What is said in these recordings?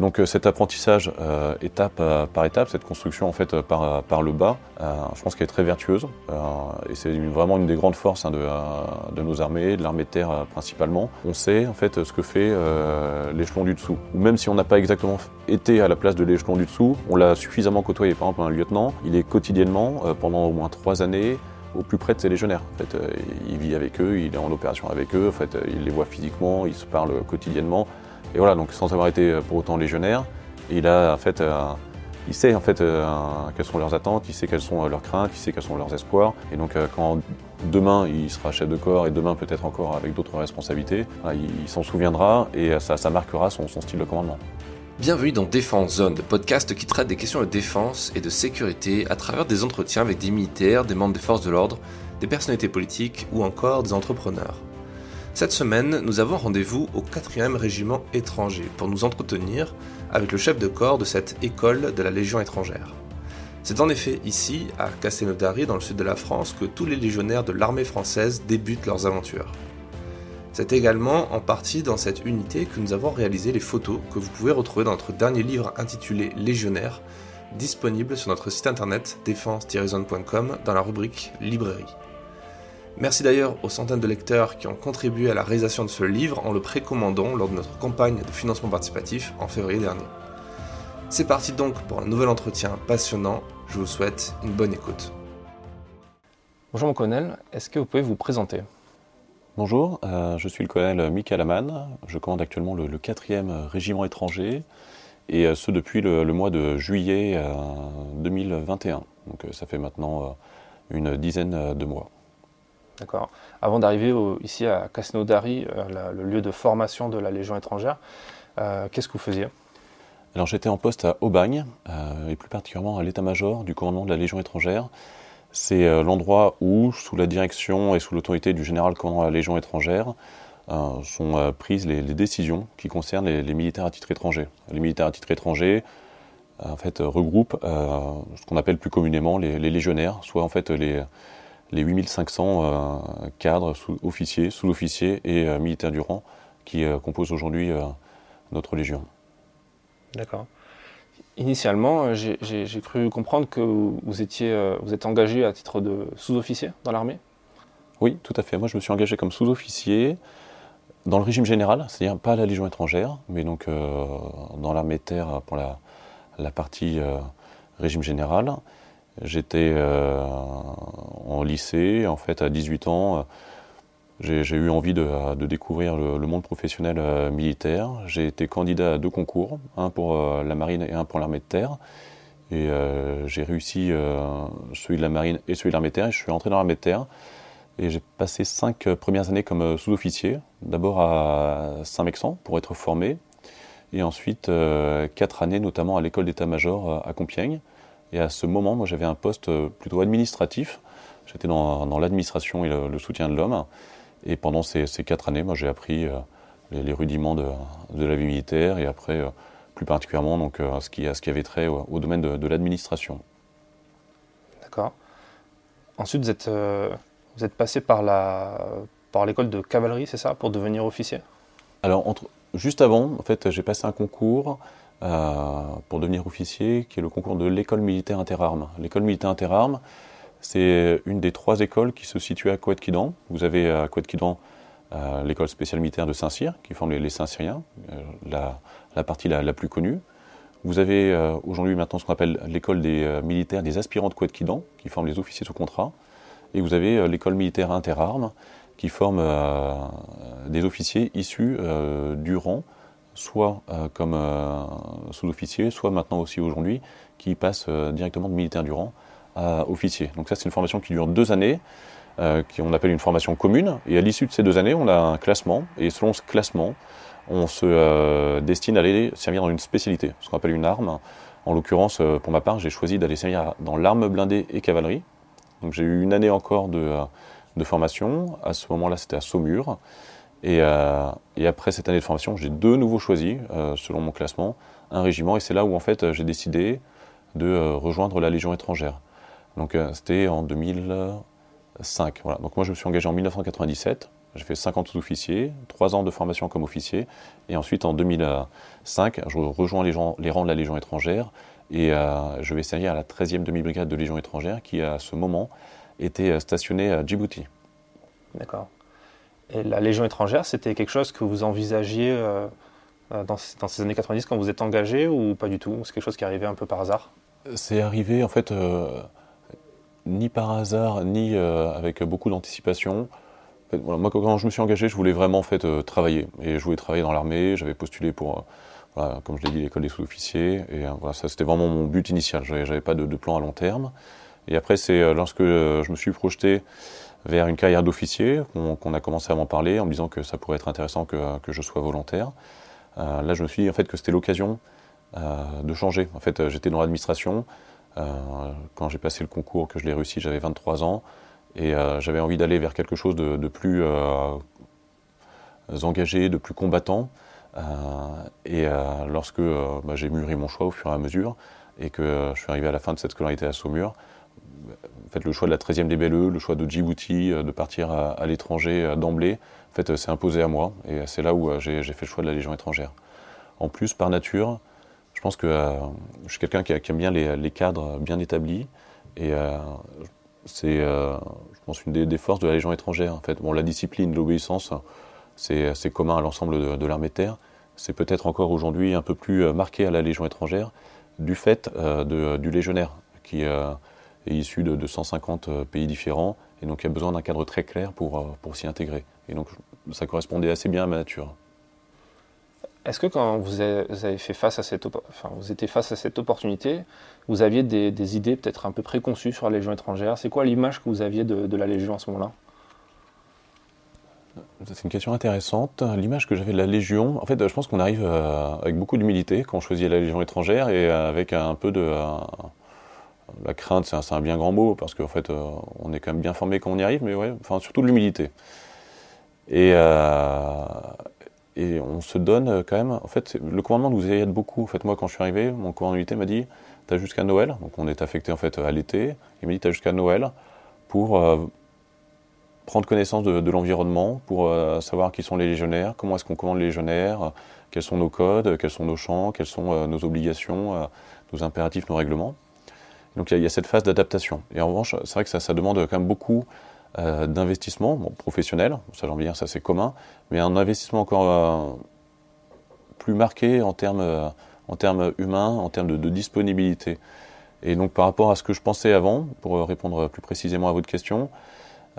Donc cet apprentissage étape par étape, cette construction en fait par, par le bas, je pense qu'elle est très vertueuse et c'est vraiment une des grandes forces hein, de, de, nos armées, de l'armée de terre principalement. On sait en fait ce que fait l'échelon du dessous. Ou même si on n'a pas exactement été à la place de l'échelon du dessous, on l'a suffisamment côtoyé. Par exemple un lieutenant, il est quotidiennement pendant au moins trois années au plus près de ses légionnaires. En fait, euh, il vit avec eux, il est en opération avec eux, en fait, euh, il les voit physiquement, il se parle quotidiennement. Et voilà, donc sans avoir été euh, pour autant légionnaire, il a en fait, il sait en fait quelles sont leurs attentes, il sait quelles sont leurs craintes, il sait quels sont leurs espoirs. Et donc quand demain il sera chef de corps et demain peut-être encore avec d'autres responsabilités, il, s'en souviendra et ça, ça marquera son, son style de commandement. Bienvenue dans Défense Zone, le podcast qui traite des questions de défense et de sécurité à travers des entretiens avec des militaires, des membres des forces de l'ordre, des personnalités politiques ou encore des entrepreneurs. Cette semaine, nous avons rendez-vous au 4e régiment étranger pour nous entretenir avec le chef de corps de cette école de la Légion étrangère. C'est en effet ici, à Castelnaudary, dans le sud de la France, que tous les légionnaires de l'armée française débutent leurs aventures. C'est également en partie dans cette unité que nous avons réalisé les photos que vous pouvez retrouver dans notre dernier livre intitulé Légionnaire, disponible sur notre site internet défense-zone.com dans la rubrique Librairie. Merci d'ailleurs aux centaines de lecteurs qui ont contribué à la réalisation de ce livre en le précommandant lors de notre campagne de financement participatif en février dernier. C'est parti donc pour un nouvel entretien passionnant, je vous souhaite une bonne écoute. Bonjour mon colonel, est-ce que vous pouvez vous présenter? Bonjour, euh, je suis le colonel Michael Amann. Je commande actuellement le, 4e régiment étranger et euh, ce depuis le, mois de juillet 2021. Euh, Donc ça fait maintenant une dizaine de mois. D'accord. Avant d'arriver ici à Casnodari, le lieu de formation de la Légion étrangère, qu'est-ce que vous faisiez? Alors j'étais en poste à Aubagne et plus particulièrement à l'état-major du commandement de la Légion étrangère. C'est euh, l'endroit où, sous la direction et sous l'autorité du général commandant de la Légion étrangère, euh, sont euh, prises les, décisions qui concernent les, militaires à titre étranger. Les militaires à titre étranger, en fait, regroupent ce qu'on appelle plus communément les, légionnaires, soit en fait les, les 8500 cadres, sous officiers, sous-officiers et militaires du rang qui composent aujourd'hui notre légion. D'accord. Initialement, euh, j'ai cru comprendre que vous, étiez, euh, vous êtes engagé à titre de sous-officier dans l'armée? Oui, tout à fait. Moi, je me suis engagé comme sous-officier dans le régime général, c'est-à-dire pas à la Légion étrangère, mais donc euh, dans l'armée de terre pour la, partie régime général. J'étais en lycée, en fait, à 18 ans j'ai eu envie de, découvrir le, monde professionnel euh, militaire. J'ai été candidat à deux concours, un pour euh, la marine et un pour l'armée de terre. Et euh, j'ai réussi celui de la marine et celui de l'armée de terre. Et je suis entré dans l'armée de terre. Et j'ai passé cinq premières années comme sous-officier. D'abord à Saint-Mexan pour être formé. Et ensuite quatre années notamment à l'école d'état-major à Compiègne. Et à ce moment, moi j'avais un poste plutôt administratif. J'étais dans, l'administration et le soutien de l'homme. Et pendant ces, quatre années, moi, j'ai appris euh, les, rudiments de, la vie militaire et après, euh, plus particulièrement, donc, euh, ce, qui, ce qui avait trait au, domaine de, l'administration. D'accord. Ensuite, vous êtes, vous êtes passé par, la, par l'école de cavalerie, c'est ça, pour devenir officier? Alors, entre, juste avant, en fait, j'ai passé un concours pour devenir officier, qui est le concours de l'école militaire interarmes. L'école militaire interarmes, c'est une des trois écoles qui se situe à Kouet-Kidan. Vous avez à Kouet-Kidan euh, l'école spéciale militaire de Saint-Cyr, qui forme les, Saint-Cyriens, euh, la, partie la, plus connue. Vous avez euh, aujourd'hui maintenant ce qu'on appelle l'école des militaires des aspirants de Kouet-Kidan, qui forment les officiers sous contrat. Et vous avez l'école militaire interarmes, qui forme des officiers issus du rang, soit comme sous-officiers, soit maintenant aussi aujourd'hui, qui passent directement de militaire du rang officier. Donc ça, c'est une formation qui dure deux années, euh, qu'on appelle une formation commune. Et à l'issue de ces deux années, on a un classement. Et selon ce classement, on se euh, destine à aller servir dans une spécialité, ce qu'on appelle une arme. En l'occurrence, euh, pour ma part, j'ai choisi d'aller servir dans l'arme blindée et cavalerie. Donc j'ai eu une année encore de formation. À ce moment-là, c'était à Saumur. Et, et, après cette année de formation, j'ai de nouveau choisi, selon mon classement, un régiment. Et c'est là où en fait j'ai décidé de rejoindre la Légion étrangère. Donc euh, c'était en 2005. Voilà. Donc moi je me suis engagé en 1997 J'ai fait 50 sous-officiers, 3 ans de formation comme officier, et ensuite en 2005, je rejoins les, rangs de la Légion étrangère, et je vais servir à la 13e demi-brigade de Légion étrangère, qui à ce moment était stationnée à Djibouti. D'accord. La Légion étrangère, c'était quelque chose que vous envisagiez dans, dans, ces années 90 quand vous êtes engagé ou pas du tout? C'est quelque chose qui est arrivé un peu par hasard? C'est arrivé en fait ni par hasard, ni euh, avec beaucoup d'anticipation. moi, quand je me suis engagé, je voulais vraiment en fait, euh, travailler. Et je voulais travailler dans l'armée. J'avais postulé pour, euh, comme je l'ai dit, l'école des sous-officiers. Et ça, c'était vraiment mon but initial. Je n'avais pas de, plan à long terme. Et après, c'est lorsque je me suis projeté vers une carrière d'officier qu'on a commencé à m'en parler en me disant que ça pourrait être intéressant que, que je sois volontaire. là, je me suis dit en fait, que c'était l'occasion de changer. En fait, j'étais dans l'administration. Euh, quand j'ai passé le concours, que je l'ai réussi, j'avais 23 ans. Et euh, j'avais envie d'aller vers quelque chose de, plus euh, engagé, de plus combattant. et lorsque bah, j'ai mûri mon choix au fur et à mesure, et que je suis arrivé à la fin de cette scolarité à Saumur, fait, le choix de la 13e DBLE, le choix de Djibouti, de partir à, l'étranger d'emblée, en fait, c'est imposé à moi. Et c'est là où j'ai fait le choix de la Légion étrangère. En plus, par nature, je pense que euh, je suis quelqu'un qui, aime bien les, cadres bien établis. Et euh, c'est, euh, je pense, une des, forces de la Légion étrangère. En fait. Bon, la discipline, l'obéissance, c'est, commun à l'ensemble de, l'armée de terre. C'est peut-être encore aujourd'hui un peu plus marqué à la Légion étrangère du fait du légionnaire qui est issu de, 150 pays différents et donc il a besoin d'un cadre très clair pour, pour s'y intégrer. Et donc ça correspondait assez bien à ma nature. Est-ce que quand vous avez fait face à cette, enfin, vous étiez face à cette opportunité, vous aviez des, idées peut-être un peu préconçues sur la Légion étrangère? C'est quoi l'image que vous aviez de, la Légion à ce moment-là? C'est une question intéressante. L'image que j'avais de la Légion, en fait, je pense qu'on arrive euh, avec beaucoup d'humilité quand on choisit la Légion étrangère et avec un peu de. La crainte, c'est un, bien grand mot parce qu'en fait, euh, on est quand même bien formé quand on y arrive, mais enfin, surtout de l'humilité. Et, euh, on se donne euh, quand même. En fait, le commandement nous aide beaucoup. En fait, moi, quand je suis arrivé, mon commandant m'a dit Tu as jusqu'à Noël. Donc, on est affecté en fait à l'été. Il m'a dit Tu as jusqu'à Noël pour prendre connaissance de, l'environnement, pour savoir qui sont les légionnaires, comment est-ce qu'on commande les légionnaires, quels sont nos codes, quels sont nos champs, quelles sont nos obligations, nos impératifs, nos règlements. Donc, il y, a cette phase d'adaptation. Et en revanche, c'est vrai que ça, demande quand même beaucoup euh, d'investissement professionnel, ça j'en dire, ça c'est commun, mais un investissement encore euh, plus marqué en termes, euh, en termes humains, en termes de, disponibilité. Et donc par rapport à ce que je pensais avant, pour répondre plus précisément à votre question,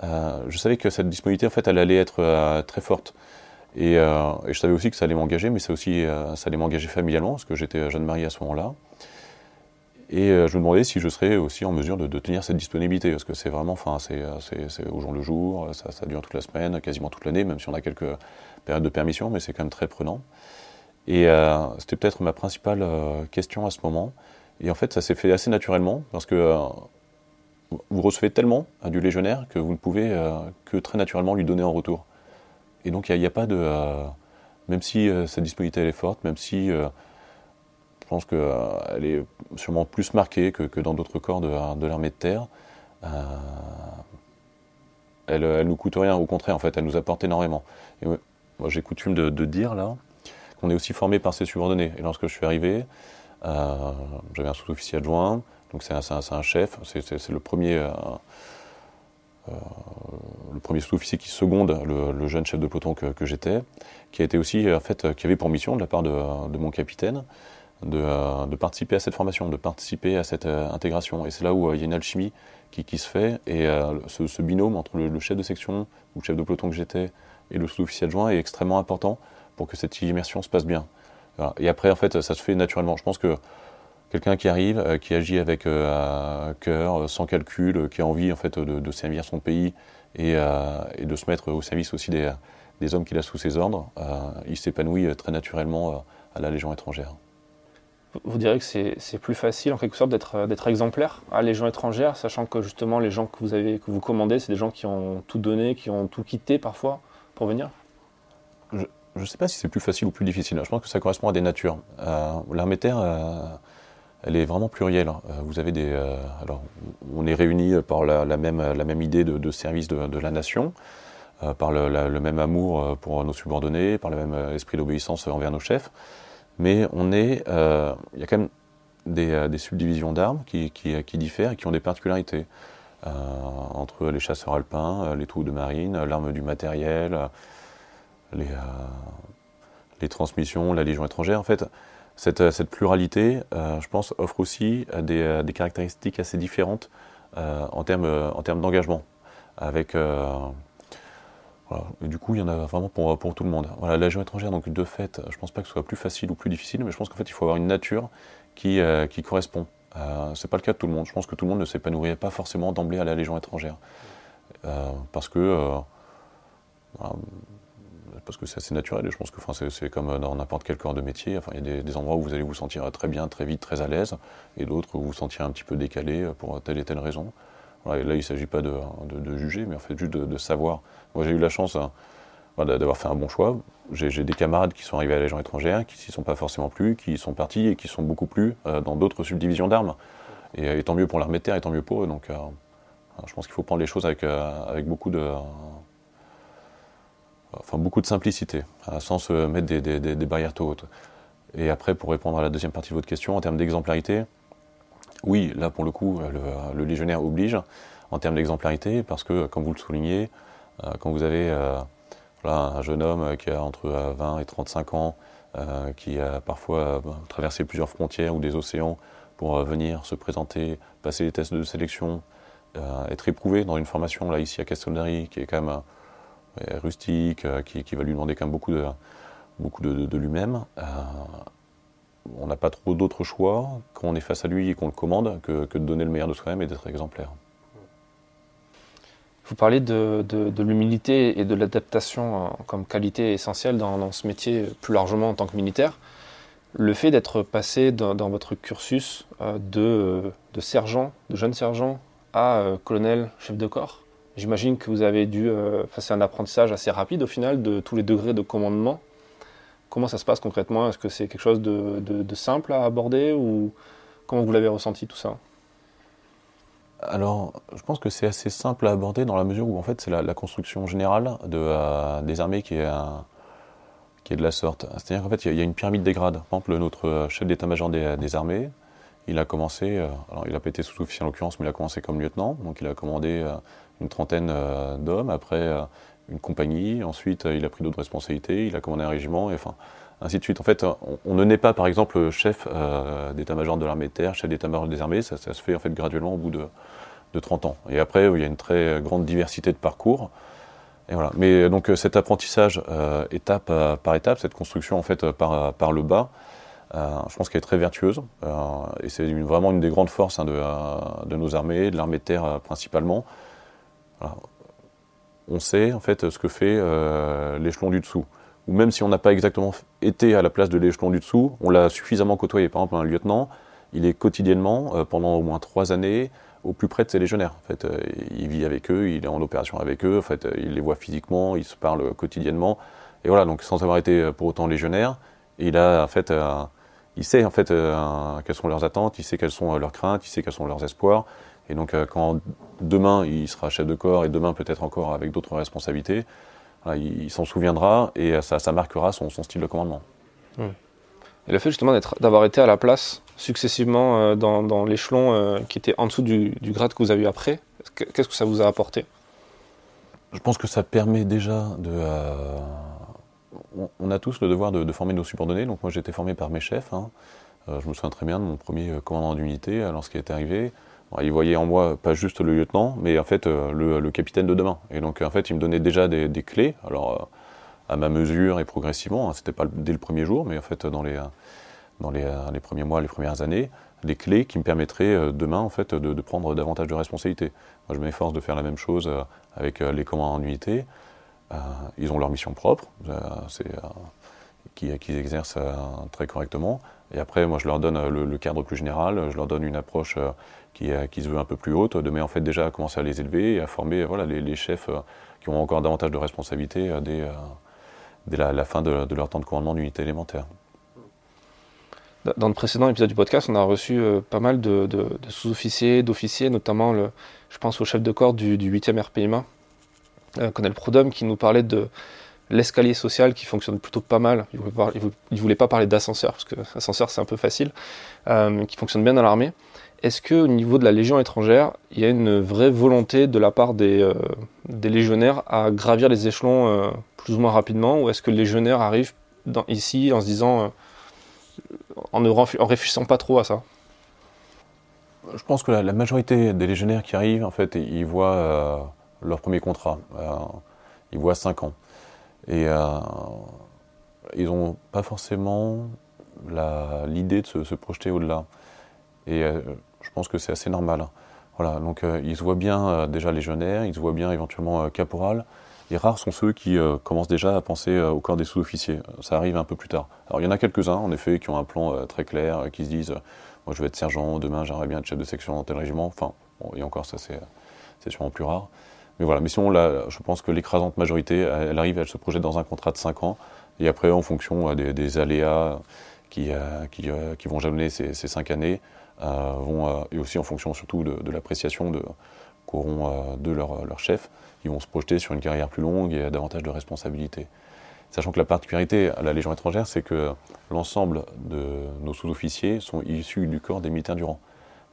je savais que cette disponibilité en fait elle allait être très forte. Et, et, je savais aussi que ça allait m'engager, mais ça aussi ça allait m'engager familialement, parce que j'étais jeune marié à ce moment-là. Et euh, je me demandais si je serais aussi en mesure de, tenir cette disponibilité, parce que c'est vraiment, enfin, c'est au jour le jour, ça, ça, dure toute la semaine, quasiment toute l'année, même si on a quelques périodes de permission, mais c'est quand même très prenant. Et euh, c'était peut-être ma principale euh, question à ce moment. Et en fait, ça s'est fait assez naturellement, parce que vous recevez tellement du légionnaire que vous ne pouvez que très naturellement lui donner en retour. Et donc, il n'y a, a, pas de. même si cette disponibilité elle est forte, même si pense qu'elle euh, est sûrement plus marquée que, dans d'autres corps de, l'armée de terre. Euh, elle, ne nous coûte rien, au contraire, en fait, elle nous apporte énormément. Moi, j'ai coutume de, dire là qu'on est aussi formé par ses subordonnés. Lorsque je suis arrivé, euh, j'avais un sous-officier adjoint, donc c'est un, chef, c'est le premier. sous-officier qui seconde le, jeune chef de peloton que, j'étais, qui avait pour mission de la part de mon capitaine euh, de, participer à cette formation, de participer à cette euh, intégration. Et c'est là où euh, il y a une alchimie qui, se fait. Et ce, binôme entre le, chef de section ou le chef de peloton que j'étais et le sous-officier adjoint est extrêmement important pour que cette immersion se passe bien. Et après, en fait, ça se fait naturellement. Je pense que quelqu'un qui arrive, qui agit avec cœur, sans calcul, qui a envie en fait de, servir son pays et, de se mettre au service aussi des hommes qu'il a sous ses ordres, il s'épanouit très naturellement à la Légion étrangère. Vous direz que c'est plus facile en quelque sorte d'être exemplaire à les gens étrangères, sachant que justement les gens que vous, avez, que vous commandez, c'est des gens qui ont tout donné, qui ont tout quitté parfois pour venir? Je ne sais pas si c'est plus facile ou plus difficile. Je pense que ça correspond à des natures. Euh, L'armée terre, euh, elle est vraiment plurielle. Euh, vous avez des, alors, on est réunis par la même idée de, service de, la nation. par le, même amour pour nos subordonnés, par le même esprit d'obéissance envers nos chefs. Mais on est, il y a quand même des, subdivisions d'armes qui, qui, diffèrent et qui ont des particularités. entre les chasseurs alpins, les troupes de marine, l'arme du matériel, les, transmissions, la Légion étrangère. En fait, cette, euh, pluralité, euh, je pense, offre aussi euh, des, caractéristiques assez différentes en termes en d'engagement. Avec du coup, il y en a vraiment pour, tout le monde. Voilà, la Légion étrangère, donc de fait, je ne pense pas que ce soit plus facile ou plus difficile, mais je pense qu'en fait, il faut avoir une nature qui, qui correspond. Euh, c'est pas le cas de tout le monde. Je pense que tout le monde ne s'épanouirait pas forcément d'emblée à la Légion étrangère. parce que parce que c'est assez naturel et je pense que c'est comme dans n'importe quel corps de métier. Enfin, il y a des, endroits où vous allez vous sentir très bien, très vite, très à l'aise et d'autres où vous vous sentirez un petit peu décalé pour telle et telle raison. Là, il ne s'agit pas de, juger, mais en fait juste de, savoir. Moi, j'ai eu la chance hein, d'avoir fait un bon choix. J'ai des camarades qui sont arrivés à la Légion étrangère, qui s'y sont pas forcément plus, qui sont partis et qui sont beaucoup plus euh, dans d'autres subdivisions d'armes. Et, tant mieux pour l'armée de terre, tant mieux pour eux. Donc, euh, je pense qu'il faut prendre les choses avec, euh, avec beaucoup de enfin beaucoup de simplicité, sans se mettre des, barrières trop hautes. Et après, pour répondre à la deuxième partie de votre question, en termes d'exemplarité, oui, là pour le coup, le, légionnaire oblige en termes d'exemplarité, parce que, comme vous le soulignez, euh, quand vous avez euh, un jeune homme qui a entre 20 et 35 ans, euh, qui a parfois traversé plusieurs frontières ou des océans pour venir se présenter, passer les tests de sélection, être éprouvé dans une formation, là ici à Castelnaudary, qui est quand même rustique, euh, qui, va lui demander quand même beaucoup de, lui-même. Euh, on n'a pas trop d'autres choix quand on est face à lui et qu'on le commande que, de donner le meilleur de soi-même et d'être exemplaire. Vous parlez de, l'humilité et de l'adaptation euh, comme qualité essentielle dans, ce métier plus largement en tant que militaire. Le fait d'être passé dans, votre cursus de, de, sergent, de jeune sergent à colonel chef de corps, J'imagine que vous avez dû euh, faire un apprentissage assez rapide au final de tous les degrés de commandement. Comment ça se passe concrètement? Est-ce que c'est quelque chose de, simple à aborder ou comment vous l'avez ressenti tout ça? Alors, je pense que c'est assez simple à aborder dans la mesure où en fait c'est la, construction générale euh, des armées qui est, de la sorte. C'est-à-dire qu'en fait il y, a une pyramide des grades. Par exemple, notre chef d'état-major des, armées, il a commencé, euh, alors il n'a pas été sous-officier en l'occurrence, mais il a commencé comme lieutenant, donc il a commandé une trentaine euh, d'hommes, après euh, une compagnie, ensuite euh, il a pris d'autres responsabilités, il a commandé un régiment, et enfin, ainsi de suite. En fait, on, ne naît pas, par exemple, chef d'état-major de l'armée de terre, chef d'état-major des armées, ça, se fait en fait graduellement au bout de, de 30 ans. Et après, il y a une très grande diversité de parcours. Et voilà. Mais donc cet apprentissage étape par étape, cette construction en fait par, le bas, je pense qu'elle est très vertueuse. et c'est vraiment une des grandes forces hein, de, nos armées, de l'armée de terre principalement on sait en fait ce que fait euh, l'échelon du dessous. Ou même si on n'a pas exactement été à la place de l'échelon du dessous, on l'a suffisamment côtoyé. Par exemple, un lieutenant, il est quotidiennement, euh, pendant au moins trois années, au plus près de ses légionnaires. En fait, euh, il vit avec eux, il est en opération avec eux, en fait, il les voit physiquement, il se parle quotidiennement. Et voilà, donc sans avoir été pour autant légionnaire, il a en fait, il sait en fait quelles sont leurs attentes, il sait quelles sont leurs craintes, il sait quels sont leurs espoirs. Et donc, euh, quand demain il sera chef de corps et demain peut-être encore avec d'autres responsabilités, il, s'en souviendra et ça, marquera son, style de commandement. Et le fait justement d'avoir été à la place successivement euh, dans, l'échelon euh, qui était en dessous du, grade que vous avez eu après, qu'est-ce que ça vous a apporté? Je pense que ça permet déjà de. on, a tous le devoir de, former nos subordonnés. Donc moi j'ai été formé par mes chefs. Hein. je me souviens très bien de mon premier commandant d'unité lorsqu'il est arrivé il voyait en moi pas juste le lieutenant, mais en fait euh, le, capitaine de demain. Et donc en fait, il me donnait déjà des, clés, alors euh, à ma mesure et progressivement. Hein, c'était pas dès le premier jour, mais en fait dans les dans les, premiers mois, les premières années, des clés qui me permettraient euh, demain en fait de, prendre davantage de responsabilités. Moi, je m'efforce de faire la même chose avec les commandants en unité. ils ont leur mission propre, c'est qui, qui exercent très correctement. Et après, moi, je leur donne le, cadre plus général, je leur donne une approche qui, qui, se veut un peu plus haute, de en fait déjà à commencer à les élever et à former les, chefs euh, qui ont encore davantage de responsabilités euh, dès, euh, la, fin de, leur temps de commandement d'unité élémentaire. Dans le précédent épisode du podcast, on a reçu pas mal de, sous-officiers, d'officiers, notamment je pense au chef de corps du, 8e RPIMA, Colonel Prodhomme, qui nous parlait de l'escalier social qui fonctionne plutôt pas mal. Il voulait, voulait, pas parler d'ascenseur, parce que l'ascenseur c'est un peu facile, qui fonctionne bien dans l'armée. Est-ce qu'au niveau de la Légion étrangère, il y a une vraie volonté de la part des, euh, légionnaires à gravir les échelons euh, plus ou moins rapidement Ou est-ce que les légionnaires arrivent ici en se disant, euh, en ne réfléchissant pas trop à ça? Je pense que la, majorité des légionnaires qui arrivent, en fait, ils voient leur premier contrat. ils voient 5 ans. Et ils n'ont pas forcément l'idée de se, projeter au-delà. Je pense que c'est assez normal. Voilà, donc euh, ils se voient bien euh, déjà légionnaires, ils se voient bien éventuellement euh, caporal. Et rares sont ceux qui commencent déjà à penser au corps des sous-officiers. Ça arrive un peu plus tard. Alors il y en a quelques-uns, en effet, qui ont un plan très clair, qui se disent Moi je vais être sergent, demain j'aimerais bien être chef de section dans tel régiment. Enfin, et encore, ça c'est sûrement plus rare. Mais voilà, mais sinon, là, je pense que l'écrasante majorité, elle, arrive, elle se projette dans un contrat de 5 ans. Et après, en fonction des, aléas qui, qui, vont jalonner ces, ces 5 années, vont, euh, et aussi en fonction surtout de, l'appréciation qu'auront euh, de leur, leur, chef, ils vont se projeter sur une carrière plus longue et davantage de responsabilités. Sachant que la particularité à la Légion étrangère, c'est que l'ensemble de nos sous-officiers sont issus du corps des militaires du rang.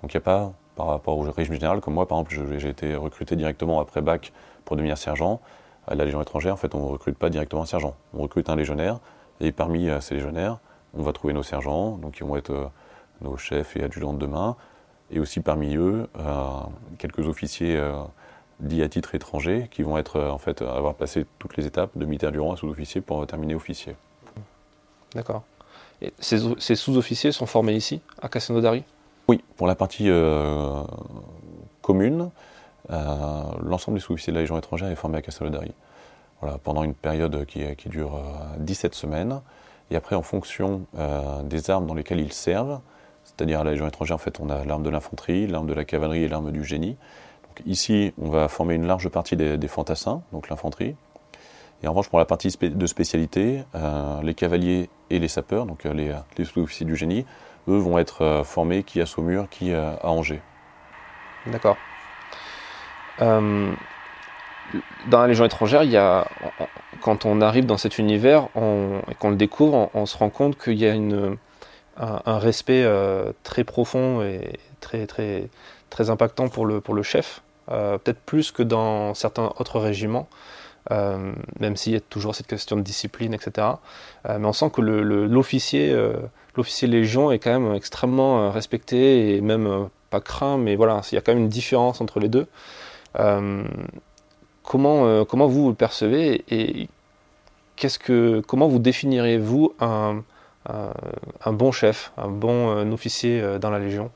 Donc il n'y a pas, par rapport au régime général, comme moi par exemple, j'ai été recruté directement après bac pour devenir sergent. À la Légion étrangère, en fait, on ne recrute pas directement un sergent. On recrute un légionnaire, et parmi ces légionnaires, on va trouver nos sergents, donc ils vont être nos chefs et adjudants de demain, et aussi parmi eux euh, quelques officiers euh, dits à titre étranger qui vont être euh, en fait avoir passé toutes les étapes de militaire du rang à sous-officier pour terminer officier. D'accord. Et ces, sous-officiers sont formés ici, à Cassinodari Oui, pour la partie commune, l'ensemble des sous-officiers de la Légion étrangère est formé à Castelnaudary. Voilà, pendant une période qui, qui dure 17 semaines. Et après, en fonction des armes dans lesquelles ils servent, c'est-à-dire à la Légion étrangère, en fait, on a l'arme de l'infanterie, l'arme de la cavalerie et l'arme du génie. Donc, ici, on va former une large partie des, fantassins, donc l'infanterie. Et en revanche, pour la partie de spécialité, euh, les cavaliers et les sapeurs, donc euh, les, sous-officiers du génie, eux vont être euh, formés qui à Saumur, qui à Angers. D'accord. dans la Légion étrangère, il y a, quand on arrive dans cet univers et qu'on le découvre, on se rend compte qu'il y a une, un, respect euh, très profond et très, très, très impactant pour le, pour le chef, euh, peut-être plus que dans certains autres régiments. Euh, même s'il y a toujours cette question de discipline, etc. mais on sent que l'officier, l'officier légion est quand même extrêmement respecté et même pas craint, mais voilà, il y a quand même une différence entre les deux. comment, comment vous le percevez et, qu'est-ce que, comment vous définirez-vous un, un bon chef, un bon euh, officier euh, dans la Légion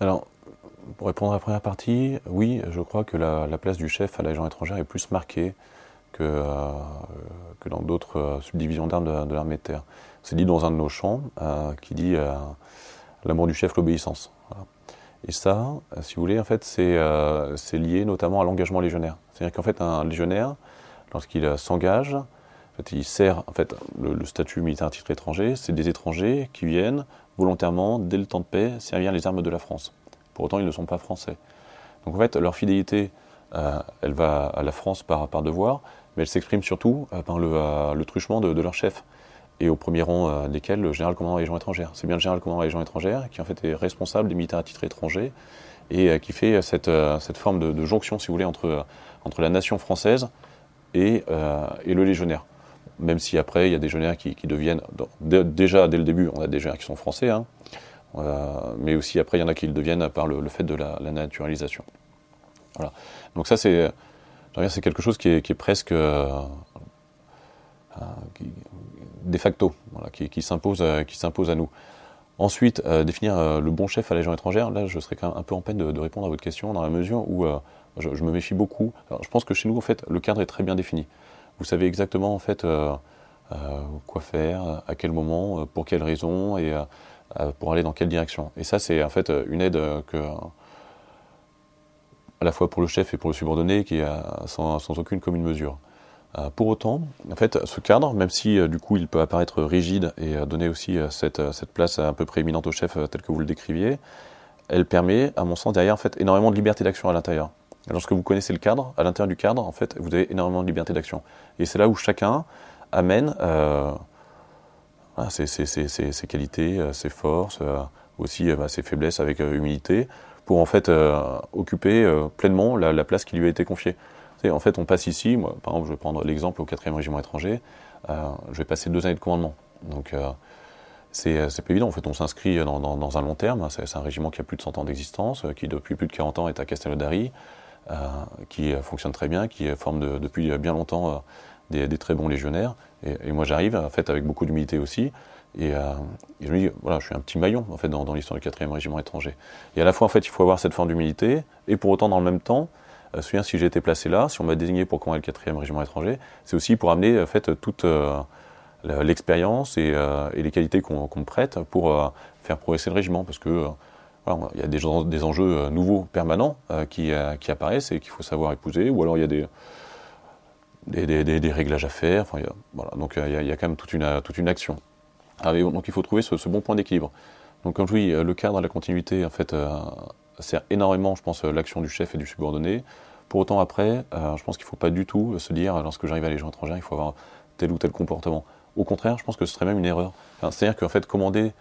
Alors, pour répondre à la première partie, oui, je crois que la, place du chef à la Légion étrangère est plus marquée que, euh, que dans d'autres subdivisions d'armes de, l'armée de terre. C'est dit dans un de nos chants qui dit l'amour du chef, l'obéissance. Et ça, si vous voulez, en fait, c'est lié notamment à l'engagement légionnaire. C'est-à-dire qu'en fait, un légionnaire, lorsqu'il s'engage, il sert, en fait, le, statut militaire à titre étranger, c'est des étrangers qui viennent volontairement, dès le temps de paix, servir les armes de la France. Pour autant, ils ne sont pas français. Donc en fait, leur fidélité, euh, elle va à la France par, devoir, mais elle s'exprime surtout euh, par le, euh, truchement de, leur chef, et au premier rang desquels le général commandant de la Légion étrangère. C'est bien le général commandant de la Légion étrangère qui en fait est responsable des militaires à titre étranger et qui fait cette, forme de, jonction, si vous voulez, entre, la nation française et le légionnaire même si après, il y a des légionnaires qui, deviennent. déjà, dès le début, on a des légionnaires qui sont français, hein, euh, mais aussi après, il y en a qui le deviennent par le, fait de la, naturalisation. Donc, ça, c'est c'est quelque chose qui est, presque. Euh, euh, de facto, voilà, qui, s'impose à nous. Ensuite, définir le bon chef à la Légion étrangère, là je serais quand même un peu en peine de, répondre à votre question dans la mesure où je, me méfie beaucoup. Je pense que chez nous, en fait, le cadre est très bien défini vous savez exactement en fait euh, euh, quoi faire, à quel moment, euh, pour quelles raisons et pour aller dans quelle direction. Et ça, c'est en fait une aide à la fois pour le chef et pour le subordonné qui est sans, aucune commune mesure. pour autant, en fait, ce cadre, même si du coup il peut apparaître rigide et donner aussi cette, cette, place un peu prééminente au chef tel que vous le décriviez, elle permet, à mon sens, derrière en fait énormément de liberté d'action à l'intérieur. Lorsque vous connaissez le cadre, à l'intérieur du cadre, en fait, vous avez énormément de liberté d'action. Et c'est là où chacun amène ses, qualités, ses forces, aussi bah, ses faiblesses avec humilité, pour en fait occuper pleinement la, place qui lui a été confiée. en fait, on passe ici, moi, par exemple, je vais prendre l'exemple au 4e régiment étranger, je vais passer deux années de commandement. Donc, euh, c'est pas évident. En fait, on s'inscrit dans, un long terme. C'est un régiment qui a plus de 100 ans d'existence, euh, qui depuis plus de 40 ans est à Castellodari, euh, qui fonctionne très bien, qui forme depuis bien longtemps des, très bons légionnaires. Et, moi, j'arrive, en fait, avec beaucoup d'humilité aussi. Et, je me dis, voilà, je suis un petit maillon, en fait, dans, l'histoire du 4e régiment étranger. Et à la fois, en fait, il faut avoir cette forme d'humilité, et pour autant, dans le même temps, souviens, si j'ai été placé là, si on m'a désigné pour commander le 4e régiment étranger, c'est aussi pour amener, en fait, toute l'expérience euh, et, les qualités qu'on me prête pour euh, faire progresser le régiment. Parce que euh, il y a des, des enjeux nouveaux, permanents, qui, apparaissent et qu'il faut savoir épouser. Ou alors il y a des, des, réglages à faire. voilà. Donc il y, a, quand même toute une, toute une action. Ah, donc il faut trouver ce, bon point d'équilibre. Donc comme je dis, le cadre, la continuité, en fait, sert énormément, je pense, l'action du chef et du subordonné. Pour autant, après, je pense qu'il ne faut pas du tout se dire, lorsque j'arrive à les gens étrangers, il faut avoir tel ou tel comportement. Au contraire, je pense que ce serait même une erreur. C'est-à-dire qu'en fait, commander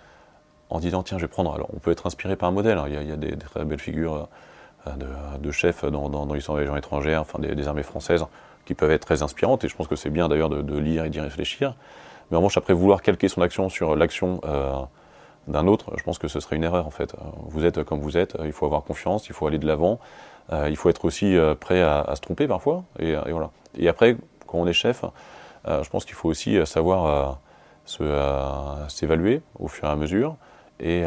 en disant tiens, je vais prendre. Alors, on peut être inspiré par un modèle. Hein. Il, y a, des, très belles figures euh, de, chefs dans, l'histoire des gens étrangères, enfin des, armées françaises, qui peuvent être très inspirantes. Et je pense que c'est bien d'ailleurs de, lire et d'y réfléchir. Mais en revanche, après vouloir calquer son action sur l'action euh, d'un autre, je pense que ce serait une erreur en fait. Vous êtes comme vous êtes. Il faut avoir confiance. Il faut aller de l'avant. Euh, il faut être aussi prêt à, se tromper parfois. Et, voilà. Et après, quand on est chef, je pense qu'il faut aussi savoir s'évaluer au fur et à mesure et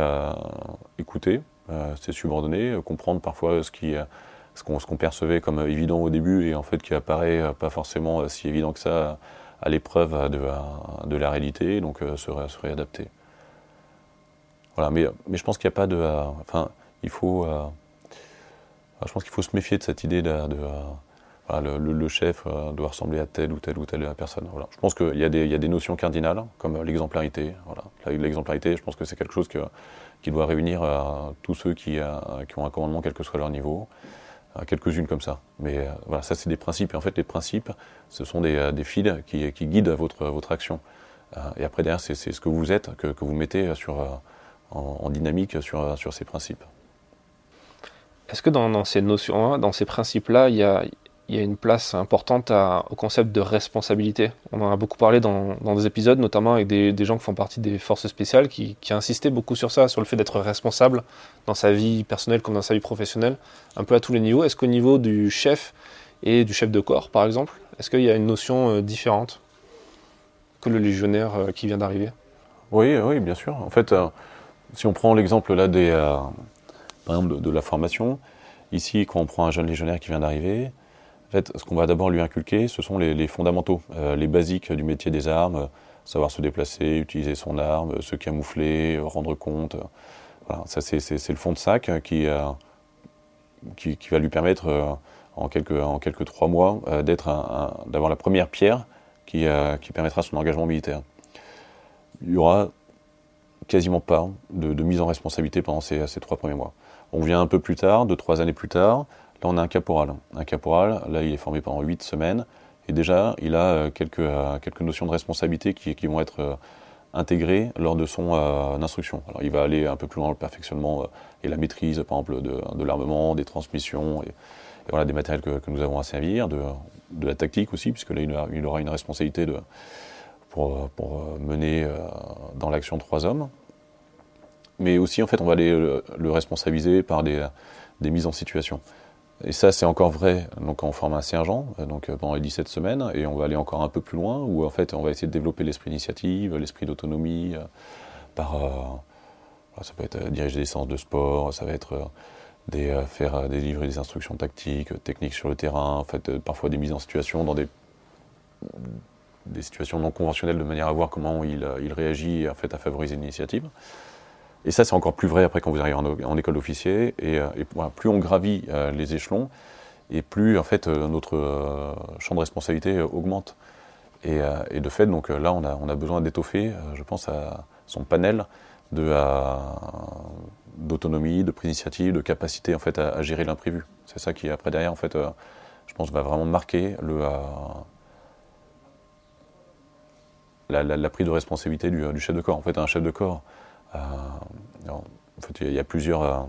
écouter ses subordonnés, comprendre parfois ce qui ce qu'on percevait comme évident au début et en fait qui apparaît pas forcément si évident que ça à l'épreuve de, de, la réalité, donc se, réadapter. Voilà, mais, mais je pense qu'il a pas de. enfin, il faut. je pense qu'il faut se méfier de cette idée de le, chef euh, doit ressembler à telle ou telle ou telle personne. Voilà. Je pense qu'il y, a des notions cardinales, comme l'exemplarité. Voilà. L'exemplarité, je pense que c'est quelque chose qui doit réunir euh, tous ceux qui, euh, ont un commandement, quel que soit leur niveau. Quelques-unes comme ça. Mais voilà, ça, c'est des principes. Et en fait, les principes, ce sont des, fils qui, guident votre, action. et après, derrière, c'est ce que vous êtes, que, vous mettez en, dynamique sur, ces principes. Est-ce que dans, ces notions dans ces principes-là, il y a, il y a une place importante au concept de responsabilité. On en a beaucoup parlé dans, des épisodes, notamment avec des, gens qui font partie des forces spéciales, qui, insistaient beaucoup sur ça, sur le fait d'être responsable dans sa vie personnelle comme dans sa vie professionnelle, un peu à tous les niveaux. Est-ce qu'au niveau du chef et du chef de corps, par exemple, est-ce qu'il y a une notion euh, différente que le légionnaire euh, qui vient d'arriver? Oui, oui, bien sûr. En fait, euh, si on prend l'exemple là des, de, la formation, ici, quand on prend un jeune légionnaire qui vient d'arriver, fait, ce qu'on va d'abord lui inculquer, ce sont les, fondamentaux, euh, les basiques du métier des armes, euh, savoir se déplacer, utiliser son arme, se camoufler, rendre compte. voilà, ça c'est le fond de sac qui, euh, va lui permettre en quelques, en quelques trois mois d'avoir la première pierre qui, permettra son engagement militaire. Il y aura quasiment pas de, mise en responsabilité pendant ces, trois premiers mois. On vient un peu plus tard, deux, trois années plus tard, on a un caporal. Un caporal, là, il est formé pendant 8 semaines. Et déjà, il a euh, quelques, euh, quelques notions de responsabilité qui, vont être euh, intégrées lors de son instruction. Alors, il va aller un peu plus loin dans le perfectionnement et la maîtrise, par exemple, de, l'armement, des transmissions, et, voilà, des matériels que, nous avons à servir, de, la tactique aussi, puisque là, il, aura une responsabilité pour, mener dans l'action trois hommes. Mais aussi, en fait, on va aller le, responsabiliser par des mises en situation. Et ça, c'est encore vrai donc, en forme un sergent, euh, donc euh, pendant les 17 semaines, et on va aller encore un peu plus loin, où en fait, on va essayer de développer l'esprit d'initiative, l'esprit d'autonomie, euh, par, ça peut être diriger des séances de sport, ça va être faire délivrer des instructions tactiques, techniques sur le terrain, en fait, parfois des mises en situation dans des, situations non conventionnelles de manière à voir comment il, il réagit en fait, à favoriser l'initiative. Et ça, c'est encore plus vrai après quand vous arrivez en, école d'officier. Et, euh, plus on gravit euh, les échelons, et plus en fait euh, notre champ de responsabilité augmente. Et, de fait, donc là, on a, besoin d'étoffer, je pense, son panel d'autonomie, de prise d'initiative, de capacité en fait à, gérer l'imprévu. C'est ça qui après derrière en fait, je pense va vraiment marquer la, prise de responsabilité du, chef de corps. En fait, un chef de corps, il y, a plusieurs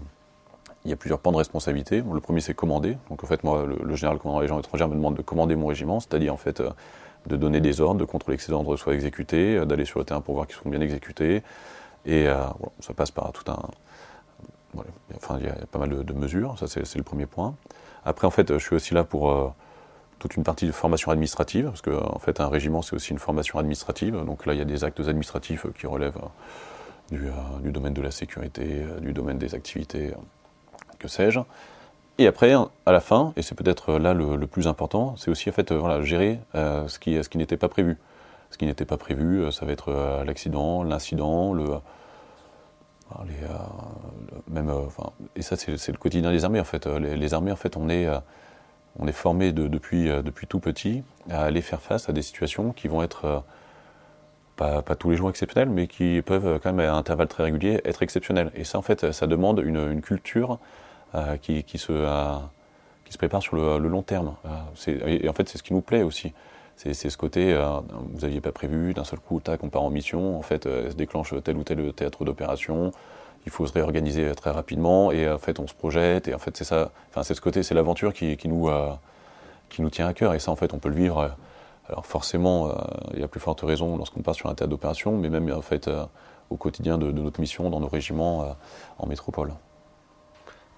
pans de responsabilité. Le premier, c'est commander. Donc, en fait, moi, le, général commandant les gens étrangers me demande de commander mon régiment, c'est-à-dire, en fait, de donner des ordres, de contrôler que ces ordres soient exécutés, d'aller sur le terrain pour voir qu'ils sont bien exécutés. Et ça passe par tout un, enfin, il y a pas mal de, mesures, ça c'est le premier point. Après, en fait, je suis aussi là pour euh, toute une partie de formation administrative, parce qu'en en fait, un régiment, c'est aussi une formation administrative. Donc là, il y a des actes administratifs qui relèvent euh, euh, du, domaine de la sécurité, du domaine des activités, que sais-je. Et après, à la fin, et c'est peut-être là le, plus important, c'est aussi en fait, voilà, gérer ce qui, ce qui n'était pas prévu. Ce qui n'était pas prévu, ça va être l'accident, l'incident, le euh, même, euh, et ça, c'est le quotidien des armées, en fait. Euh, les, armées, en fait, on est, on est formé depuis, depuis tout petit à aller faire face à des situations qui vont être pas, tous les jours exceptionnelles, mais qui peuvent quand même à intervalles très réguliers être exceptionnelles. Et ça, en fait, ça demande une, culture qui, qui, se, qui se prépare sur le, long terme. et en fait, c'est ce qui nous plaît aussi. C'est ce côté, euh, vous n'aviez pas prévu, d'un seul coup, tac, on part en mission, en fait, euh, se déclenche tel ou tel théâtre d'opération, il faut se réorganiser très rapidement, et en fait, on se projette, et en fait, c'est ça, enfin, c'est ce côté, c'est l'aventure qui, nous, euh, qui nous tient à cœur, et ça, en fait, on peut le vivre. Alors, forcément, il y a plus forte raison lorsqu'on part sur un théâtre d'opération, mais même, en fait, au quotidien de, de, notre mission, dans nos régiments en métropole.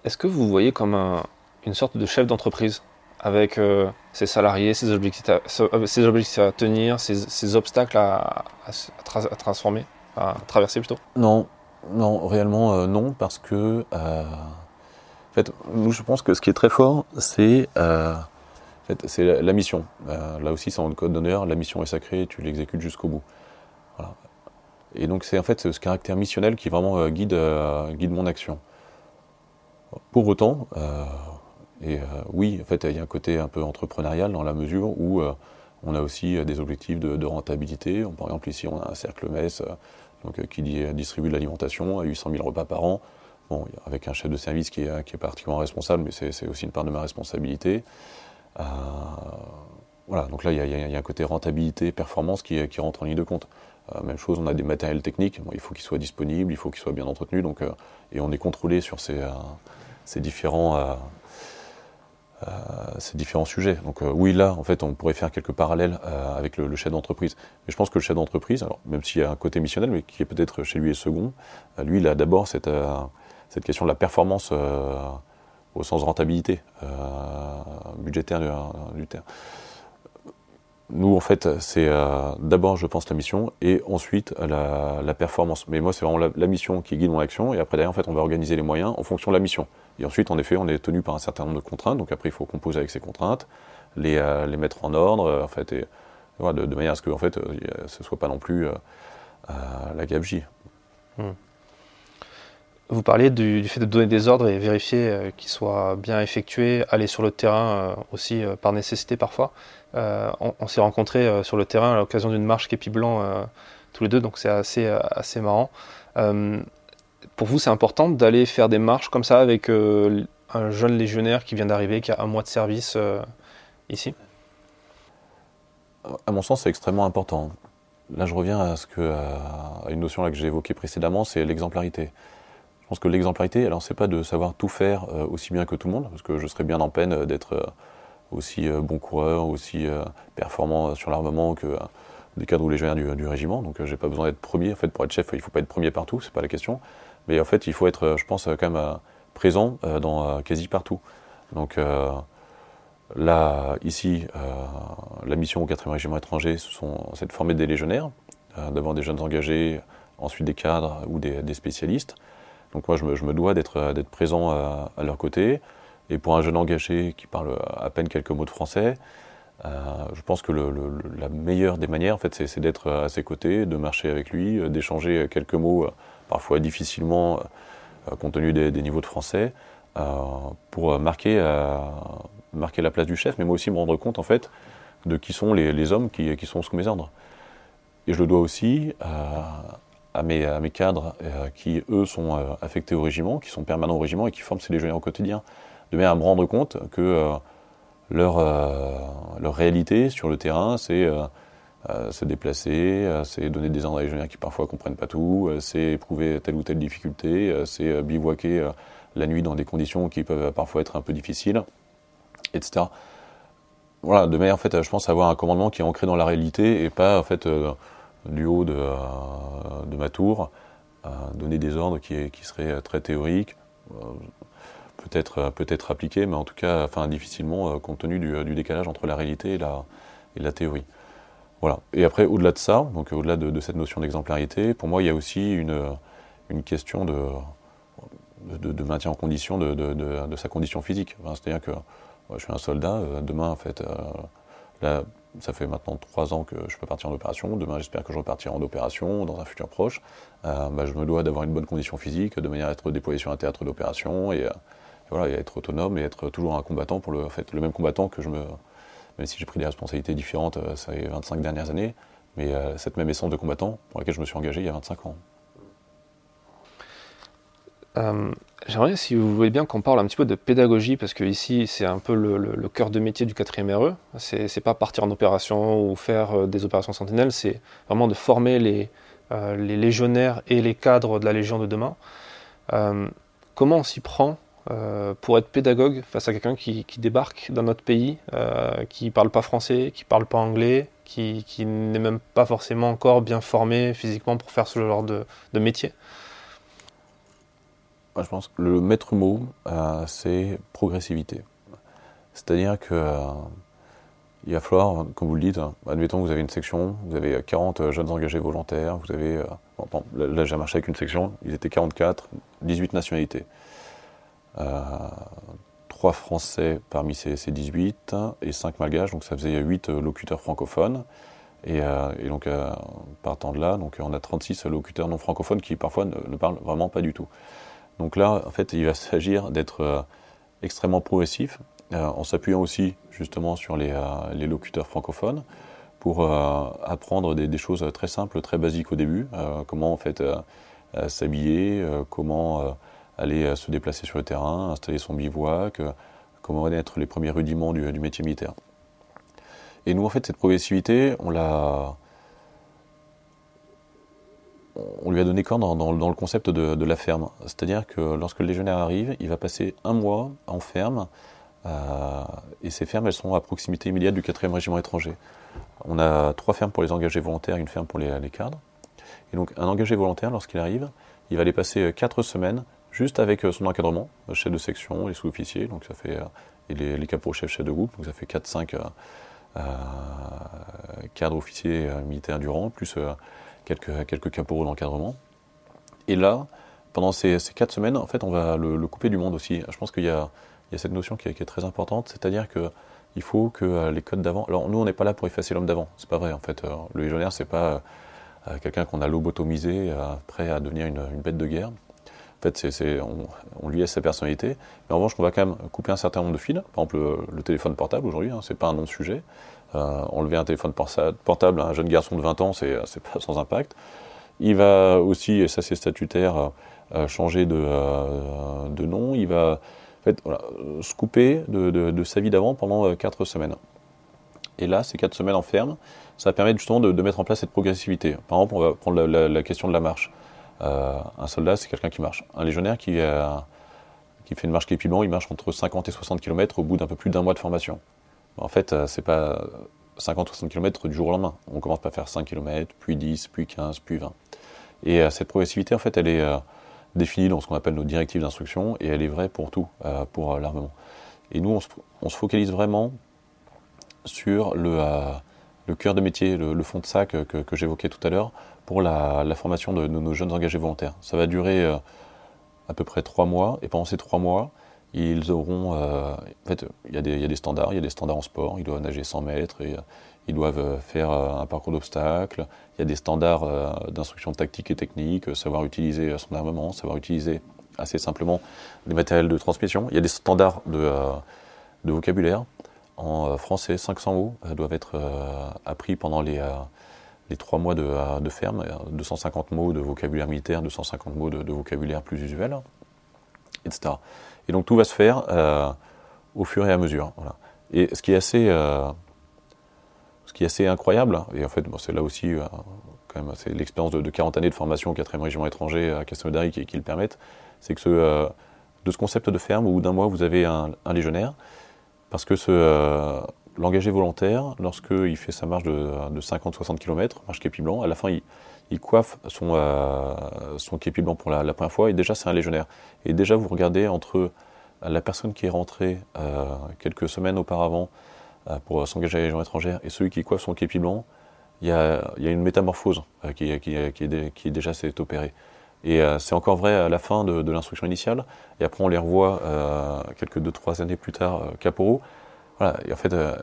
Est-ce que vous voyez comme un, une sorte de chef d'entreprise avec euh, ses salariés, ses objectifs à, ses objectifs à tenir, ses, obstacles à, transformer, à traverser plutôt? Non, non, réellement euh, non, parce que euh, en fait, nous, je pense que ce qui est très fort, c'est c'est la, mission. là aussi, c'est en code d'honneur, la mission est sacrée, tu l'exécutes jusqu'au bout. Et donc, c'est en fait ce caractère missionnel qui vraiment guide, guide mon action. Pour autant, et euh, oui, en fait, il y a un côté un peu entrepreneurial dans la mesure où euh, on a aussi euh, des objectifs de, rentabilité. Par exemple, ici, on a un cercle messe donc, qui distribue de l'alimentation à 800 000 repas par an. Avec un chef de service qui est particulièrement responsable, mais c'est aussi une part de ma responsabilité. Voilà, donc là, il y, a, un côté rentabilité, performance qui, rentre en ligne de compte. même chose, on a des matériels techniques, il faut qu'ils soient disponibles, il faut qu'ils soient bien entretenus, donc, et on est contrôlé sur ces, différents euh, ces différents sujets. Donc euh, oui, là, en fait, on pourrait faire quelques parallèles euh, avec le, chef d'entreprise. Mais je pense que le chef d'entreprise, même s'il y a un côté missionnel, mais qui est peut-être chez lui est second, lui, il a d'abord cette question de la performance au sens rentabilité budgétaire du, terme. Nous, en fait, c'est d'abord, je pense, la mission et ensuite la, performance. Mais moi, c'est vraiment la, mission qui guide mon action et après, derrière, en fait, on va organiser les moyens en fonction de la mission. Et ensuite, en effet, on est tenu par un certain nombre de contraintes. Donc après, il faut composer avec ces contraintes, les, euh, les mettre en ordre, euh, en fait, et, de, manière à ce que en fait, euh, ce ne soit pas non plus la gabegie. Hmm. Vous parliez du, fait de donner des ordres et vérifier qu'ils soient bien effectués, aller sur le terrain aussi par nécessité parfois. on, s'est rencontrés sur le terrain à l'occasion d'une marche Képi Blanc tous les deux, donc c'est assez, assez marrant pour vous, c'est important d'aller faire des marches comme ça avec euh, un jeune légionnaire qui vient d'arriver, qui a un mois de service euh, ici? À mon sens, c'est extrêmement important. Là, je reviens à, ce que, à une notion là que j'ai évoquée précédemment, c'est l'exemplarité. Je pense que l'exemplarité, alors c'est pas de savoir tout faire euh, aussi bien que tout le monde, parce que je serais bien en peine d'être aussi bon coureur, aussi performant sur l'armement que des cadres ou légionnaires du, régiment. Donc, j'ai pas besoin d'être premier. En fait, pour être chef, il faut pas être premier partout, c'est pas la question. Mais en fait, il faut être, je pense, quand même euh, présent euh, dans euh, quasi partout. Donc là, ici, la mission au 4e régiment étranger, c'est de former des légionnaires, d'abord des jeunes engagés, ensuite des cadres ou des, spécialistes. Donc moi, je me, dois d'être présent à, leur côté. Et pour un jeune engagé qui parle à peine quelques mots de français, je pense que la meilleure des manières, en fait, c'est d'être à ses côtés, de marcher avec lui, d'échanger quelques mots parfois difficilement euh, compte tenu des, niveaux de français, euh, pour marquer, euh, marquer la place du chef, mais moi aussi me rendre compte en fait de qui sont les, hommes qui, sont sous mes ordres. Et je le dois aussi à, à mes, cadres qui, eux, sont affectés au régiment, qui sont permanents au régiment et qui forment ces légionnaires au quotidien, de manière à me rendre compte que leur, leur réalité sur le terrain, c'est se déplacer, c'est donner des ordres à légionnaires qui parfois comprennent pas tout, c'est éprouver telle ou telle difficulté, c'est bivouaquer la nuit dans des conditions qui peuvent parfois être un peu difficiles, etc. Voilà, de manière en fait, je pense avoir un commandement qui est ancré dans la réalité et pas en fait euh, du haut de, euh, ma tour, euh, donner des ordres qui, seraient très théoriques, peut-être peut-être appliqués, mais en tout cas, enfin difficilement compte tenu du, décalage entre la réalité et la, la théorie. Voilà. Et après, au-delà de ça, donc au-delà de, cette notion d'exemplarité, pour moi, il y a aussi une, question de maintien en condition de, sa condition physique. C'est-à-dire que je suis un soldat, euh, demain en fait, euh, là, ça fait maintenant trois ans que je peux partir en opération, demain j'espère que je repartirai en opération dans un futur proche, euh, bah, je me dois d'avoir une bonne condition physique, de manière à être déployé sur un théâtre d'opération et, et être autonome et être toujours un combattant pour le, le même combattant que je me... Même si j'ai pris des responsabilités différentes ces 25 dernières années, mais cette même essence de combattant pour laquelle je me suis engagé il y a 25 ans. Euh, j'aimerais, si vous voulez bien, qu'on parle un petit peu de pédagogie, parce que ici, c'est un peu le, cœur de métier du 4e RE. C'est pas partir en opération ou faire euh, des opérations sentinelles, c'est vraiment de former les, euh, les, légionnaires et les cadres de la Légion de demain. comment on s'y prend pour être pédagogue face à quelqu'un qui, débarque dans notre pays, qui ne parle pas français, qui parle pas anglais, qui, n'est même pas forcément encore bien formé physiquement pour faire ce genre de métier? Je pense que le maître mot, euh, c'est progressivité. C'est-à-dire que euh, il va falloir, comme vous le dites, hein, admettons que vous avez une section, vous avez 40 jeunes engagés volontaires, vous avez, euh, là j'ai marché avec une section, ils étaient 44, 18 nationalités. 3 Français parmi ces, 18 et 5 Malgaches, donc ça faisait 8 locuteurs francophones. Et, donc, partant de là, donc, on a 36 locuteurs non francophones qui parfois ne parlent vraiment pas du tout. Donc là, en fait, il va s'agir d'être euh, extrêmement progressif, euh, en s'appuyant aussi justement sur les, euh, locuteurs francophones pour apprendre des, choses très simples, très basiques au début, comment en fait s'habiller, comment aller se déplacer sur le terrain, installer son bivouac, comment connaître les premiers rudiments du, du métier militaire. Et nous, en fait, cette progressivité, on l'a on lui a donné corps dans, le concept de, la ferme. C'est-à-dire que lorsque le légionnaire arrive, il va passer un mois en ferme, euh, et ces fermes, elles sont à proximité immédiate du 4e régiment étranger. On a trois fermes pour les engagés volontaires, une ferme pour les, cadres. Et donc un engagé volontaire, lorsqu'il arrive, il va aller passer quatre semaines juste avec son encadrement, chef de section, les sous-officiers, donc ça fait, et les, les capots-chefs, chefs de groupe, donc ça fait 4-5 euh, cadres officiers militaires du rang, plus quelques, quelques caporaux d'encadrement. Et là, pendant ces, quatre semaines, en fait, on va le, couper du monde aussi. Je pense qu'il y, a, cette notion qui est, très importante, c'est-à-dire qu'il faut que euh, les codes d'avant. Alors, nous, on n'est pas là pour effacer l'homme d'avant. C'est pas vrai, en fait. Euh, le légionnaire, c'est pas euh, quelqu'un qu'on a lobotomisé, prêt à devenir une, bête de guerre. En fait, c'est, on, lui laisse sa personnalité. Mais en revanche, on va quand même couper un certain nombre de fils. Par exemple, le, téléphone portable aujourd'hui, hein, c'est pas un non-sujet. Euh, enlever un téléphone portable à un jeune garçon de 20 ans, c'est pas sans impact. Il va aussi, et ça c'est statutaire, euh, changer de, euh, nom. Il va en se couper de, sa vie d'avant pendant 4 semaines. Et là, ces 4 semaines en ferme, ça permet justement de, mettre en place cette progressivité. Par exemple, on va prendre la, question de la marche. un soldat, c'est quelqu'un qui marche. Un légionnaire qui, fait une marche est il marche entre 50 et 60 km au bout d'un peu plus d'un mois de formation. En fait, euh, c'est pas 50 ou 60 km du jour au lendemain. On commence par faire 5 km, puis 10, puis 15, puis 20. Et euh, cette progressivité, en fait, elle est euh, définie dans ce qu'on appelle nos directives d'instruction, et elle est vraie pour tout, pour l'armement. Et nous, on se, focalise vraiment sur le, cœur de métier, le, fond de sac que, j'évoquais tout à l'heure, pour la, formation de, de, nos jeunes engagés volontaires. Ça va durer à peu près trois mois, et pendant ces trois mois, ils auront. Euh, en fait, il y, a des, standards, il y a des standards en sport, ils doivent nager 100 mètres, euh, ils doivent euh, faire un parcours d'obstacles, il y a des standards d'instruction tactique et technique, savoir utiliser son armement, savoir utiliser assez simplement les matériels de transmission, il y a des standards de, de vocabulaire. En français, 500 mots doivent être appris pendant les, les trois mois de, ferme, 250 mots de vocabulaire militaire, 250 mots de, vocabulaire plus usuel, etc. Et donc tout va se faire au fur et à mesure. Et ce qui est assez, ce qui est assez incroyable, et en fait c'est là aussi quand même c'est l'expérience de, 40 années de formation au 4e régiment étranger à Castelnaudary qui, le permettent, c'est que de ce concept de ferme où d'un mois vous avez un, légionnaire, parce que l'engagé volontaire, lorsqu'il fait sa marche de, 50-60 km, marche képi blanc, à la fin, il, coiffe son, euh, son képi blanc pour la, première fois, et déjà, c'est un légionnaire. Et déjà, vous regardez entre la personne qui est rentrée euh, quelques semaines auparavant euh, pour s'engager à la Légion étrangère et celui qui coiffe son képi blanc, il y a, une métamorphose qui, qui, est, qui, déjà s'est opérée. Et c'est encore vrai à la fin de, l'instruction initiale, et après on les revoit quelques deux, trois années plus tard, caporaux, voilà, et en fait, euh,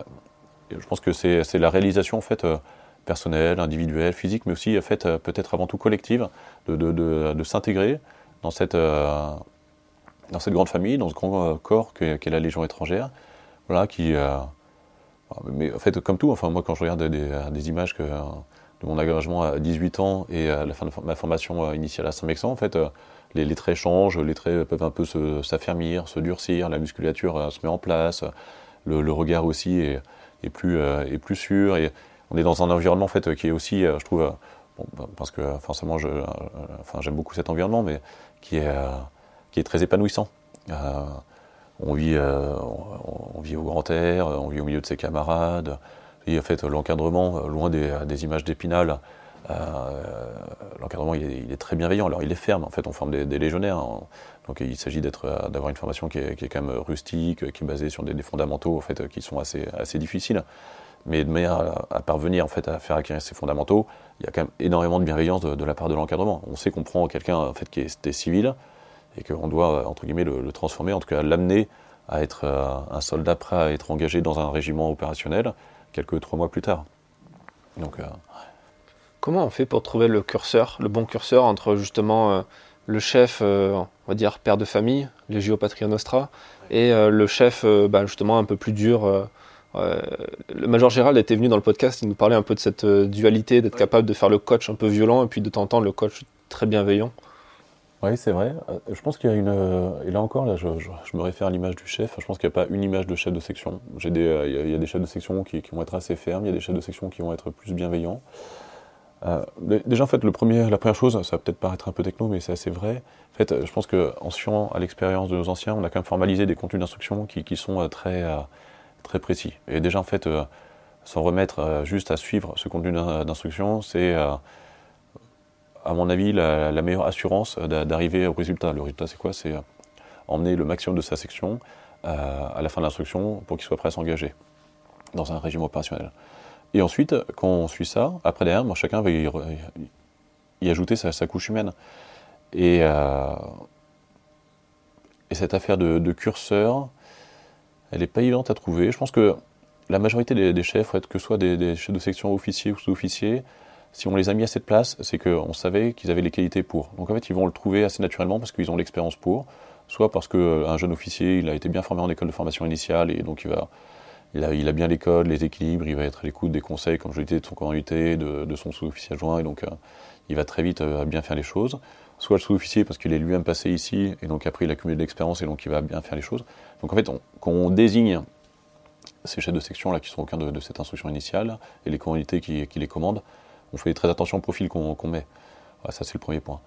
je pense que c'est la réalisation en fait, euh, personnelle, individuelle, physique, mais aussi en fait, euh, peut-être avant tout collective, de, de, de, s'intégrer dans cette, dans cette grande famille, dans ce grand corps qu'est la Légion étrangère, voilà, qui, mais en fait, comme tout, enfin, moi, quand je regarde des, images de mon engagement à 18 ans et à la fin de ma formation initiale à Saint-Mexan, en fait, les, traits changent, les traits peuvent un peu s'affermir, se, durcir, la musculature se met en place, le, regard aussi est, plus, euh, est plus sûr. Et on est dans un environnement en fait, qui est aussi, euh, je trouve, euh, bon, parce que forcément je, enfin, j'aime beaucoup cet environnement, mais qui est, très épanouissant. on, vit, au grand air, on vit au milieu de ses camarades. En fait, l'encadrement, loin des, images d'épinal, l'encadrement il est, très bienveillant. Alors il est ferme, en fait, on forme des, légionnaires. Hein. Donc il s'agit d'avoir une formation qui est, quand même rustique, qui est basée sur des, fondamentaux en fait, qui sont assez, assez difficiles. Mais de manière à, parvenir en fait, à faire acquérir ces fondamentaux, il y a quand même énormément de bienveillance de, la part de l'encadrement. On sait qu'on prend quelqu'un en fait, qui est civil et qu'on doit entre guillemets le, transformer, en tout cas l'amener à être euh, un soldat prêt à être engagé dans un régiment opérationnel quelques trois mois plus tard. Donc, euh, Comment on fait pour trouver le curseur, le bon curseur entre justement euh, le chef, euh, on va dire père de famille, Legio Patria Nostra, et euh, le chef bah, justement un peu plus dur le Major Gérald était venu dans le podcast, il nous parlait un peu de cette dualité, d'être capable de faire le coach un peu violent et puis de t'entendre le coach très bienveillant. Oui, c'est vrai. Je pense qu'il y a une. Et là encore, là, je, me réfère à l'image du chef. Je pense qu'il n'y a pas une image de chef de section. Des, il, y a, des chefs de section qui, qui, vont être assez fermes, il y a des chefs de section qui vont être plus bienveillants. Euh, déjà, en fait, le premier, la première chose, ça va peut-être paraître un peu techno, mais c'est assez vrai. En fait, je pense qu'en se fiant à l'expérience de nos anciens, on a quand même formalisé des contenus d'instruction qui, qui, sont euh, très, euh, très précis. Et déjà, en fait, s'en remettre juste à suivre ce contenu d'instruction, c'est, à mon avis, la, meilleure assurance d'arriver au résultat. Le résultat, c'est quoi? C'est emmener le maximum de sa section à la fin de l'instruction pour qu'il soit prêt à s'engager dans un régime opérationnel. Et ensuite, quand on suit ça, après derrière, moi, chacun va y, ajouter sa, couche humaine. Euh, et cette affaire de, curseur, elle n'est pas évidente à trouver. Je pense que la majorité des, chefs, que ce soit des, chefs de section officiers ou sous-officiers, si on les a mis à cette place, c'est qu'on savait qu'ils avaient les qualités pour. Donc en fait, ils vont le trouver assez naturellement parce qu'ils ont l'expérience pour, soit parce qu'un jeune officier, il a été bien formé en école de formation initiale et donc il va il a, bien les codes, les équilibres, il va être à l'écoute des conseils, comme je l'ai dit, de son commandant de, de son sous-officier adjoint, et donc euh, il va très vite euh, bien faire les choses. Soit le sous-officier parce qu'il est lui-même passé ici, et donc après il a cumulé de l'expérience, et donc il va bien faire les choses. Donc en fait, quand on désigne ces chefs de section là qui sont au cœur de, cette instruction initiale, et les communautés qui, les commandent, on fait très attention au profil qu'on met. ça c'est le premier point.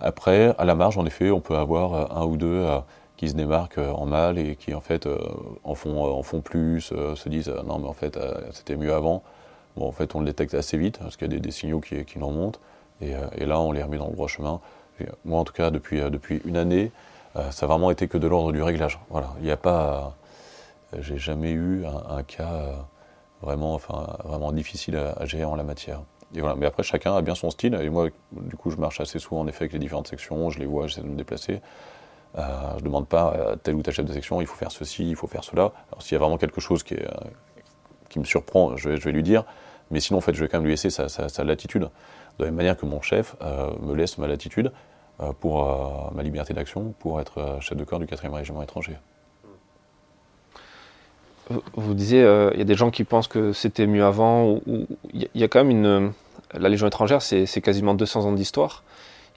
Après, à la marge, en effet, on peut avoir euh, un ou deux qui se démarquent euh, en mal et qui en fait euh, en font, euh, en font plus, se disent non mais en fait c'était mieux avant. Bon en fait on le détecte assez vite parce qu'il y a des, signaux qui, qui nous remontent et, et, là on les remet dans le droit chemin. Moi en tout cas depuis, depuis une année ça a vraiment été que de l'ordre du réglage. Voilà, il n'y a pas, j'ai jamais eu un, cas vraiment, enfin, vraiment difficile à, gérer en la matière. Et voilà. Mais après, chacun a bien son style. Et moi, du coup, je marche assez souvent en effet avec les différentes sections. Je les vois, j'essaie de me déplacer. Euh, je ne demande pas à tel ou tel chef de section, il faut faire ceci, il faut faire cela. Alors s'il y a vraiment quelque chose qui, euh, me surprend, je vais, lui dire. Mais sinon, en fait, je vais quand même lui laisser sa, latitude. De la même manière que mon chef euh, me laisse ma latitude pour ma liberté d'action, pour être chef de corps du 4e régiment étranger. Vous disiez, il y a des gens qui pensent que c'était mieux avant. Il y, a quand même une, la Légion étrangère, c'est quasiment 200 ans d'histoire.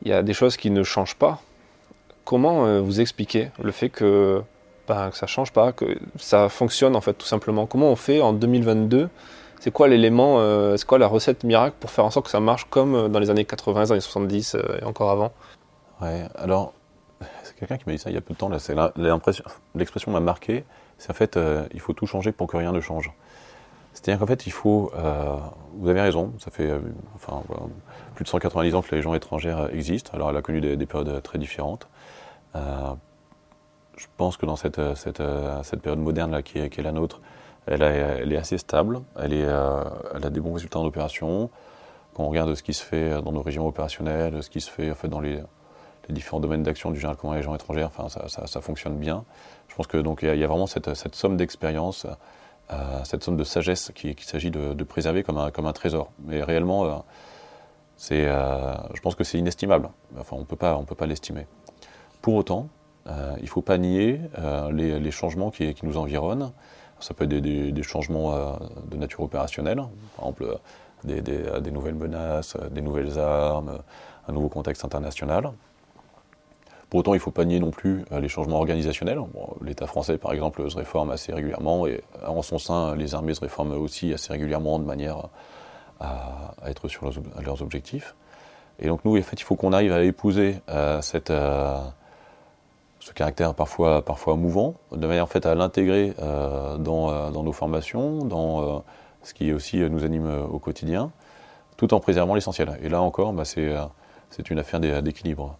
Il y a des choses qui ne changent pas. Comment vous expliquez le fait que, ben, que ça ne change pas, que ça fonctionne en fait tout simplement? Comment on fait en 2022 c'est quoi l'élément, c'est quoi la recette miracle pour faire en sorte que ça marche comme dans les années 80, les années 70 et encore avant? Ouais, alors c'est quelqu'un qui m'a dit ça il y a peu de temps, là, c'est l'expression m'a marqué, c'est en fait, euh, il faut tout changer pour que rien ne change. C'est-à-dire qu'en fait, il faut, euh, vous avez raison, ça fait euh, enfin, plus de 190 ans que les gens étrangères existent, alors elle a connu des, périodes très différentes. je pense que dans cette, cette, cette période moderne là, qui est la nôtre, elle, est assez stable, elle, est, elle a des bons résultats en opération. Quand on regarde ce qui se fait dans nos régions opérationnelles, ce qui se fait dans les, différents domaines d'action du général commandant des gens étrangers, enfin, ça, fonctionne bien. Je pense que donc il y, a vraiment cette, somme d'expérience, euh, cette somme de sagesse qu'il s'agit de, préserver comme un, trésor. Mais réellement, euh, euh, je pense que c'est inestimable. Enfin, on on peut pas l'estimer. Pour autant, il ne faut pas nier les, les, changements qui, qui, nous environnent. Ça peut être des, changements de nature opérationnelle, par exemple des, des, nouvelles menaces, des nouvelles armes, un nouveau contexte international. Pour autant, il ne faut pas nier non plus euh, les changements organisationnels. L'État français, par exemple, se réforme assez régulièrement, et en son sein, les armées se réforment aussi assez régulièrement de manière à, être sur leurs, objectifs. Et donc nous, en fait, il faut qu'on arrive à épouser euh, cette, euh, ce caractère parfois, parfois mouvant, de manière en fait, à l'intégrer dans, dans, nos formations, dans ce qui aussi nous anime au quotidien, tout en préservant l'essentiel. Et là encore, bah, c'est une affaire d'équilibre.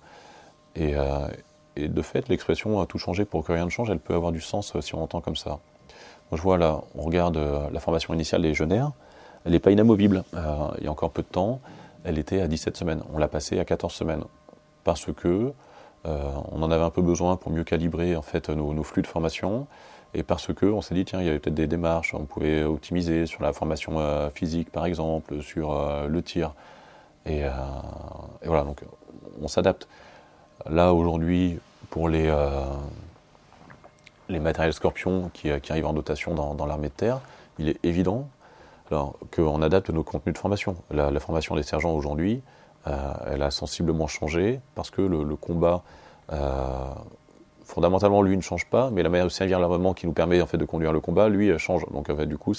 Euh, et, de fait, l'expression tout changé pour que rien ne change, elle peut avoir du sens euh, si on entend comme ça. Moi, je vois là, on regarde euh, la formation initiale des légionnaires, elle n'est pas inamovible. il y a encore peu de temps, elle était à 17 semaines. On l'a passée à 14 semaines. Parce que on en avait un peu besoin pour mieux calibrer en fait nos, flux de formation. Et parce que on s'est dit, tiens, il y avait peut-être des démarches, on pouvait optimiser sur la formation physique par exemple, sur le tir. Et, voilà, donc on s'adapte. Là, aujourd'hui, pour les, euh, les matériels Scorpion qui, euh, arrivent en dotation dans, l'armée de terre, il est évident qu'on adapte nos contenus de formation. La, formation des sergents aujourd'hui, euh, elle a sensiblement changé parce que le, combat, fondamentalement, lui, ne change pas, mais la manière de servir l'armement qui nous permet en fait, de conduire le combat, lui, change. Donc, en fait, du coup,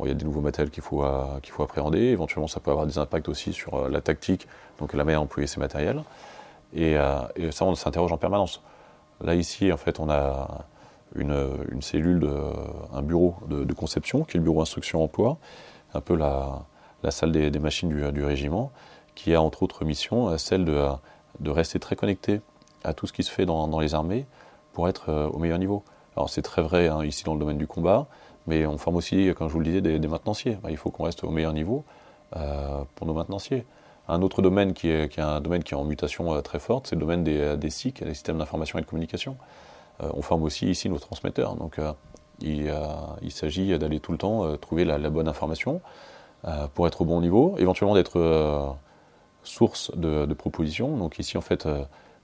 il y a des nouveaux matériels qu'il faut, appréhender. Éventuellement, ça peut avoir des impacts aussi sur la tactique, donc la manière d'employer ces matériels. Euh, et, ça, on s'interroge en permanence. Là, ici, en fait, on a une, cellule, un bureau de, conception, qui est le bureau instruction-emploi, un peu la, salle des, machines du, régiment, qui a entre autres mission euh, celle de, de, rester très connecté à tout ce qui se fait dans, les armées pour être euh, au meilleur niveau. Alors c'est très vrai hein, ici dans le domaine du combat, mais on forme aussi, comme je vous le disais, des, maintenanciers. il faut qu'on reste au meilleur niveau pour nos maintenanciers. Un autre domaine qui est, un domaine qui est en mutation euh, très forte, c'est le domaine des, euh, SIC, des systèmes d'information et de communication. Euh, on forme aussi ici nos transmetteurs. Donc il, s'agit d'aller tout le temps trouver la, bonne information pour être au bon niveau, éventuellement d'être source de, propositions. Donc ici en fait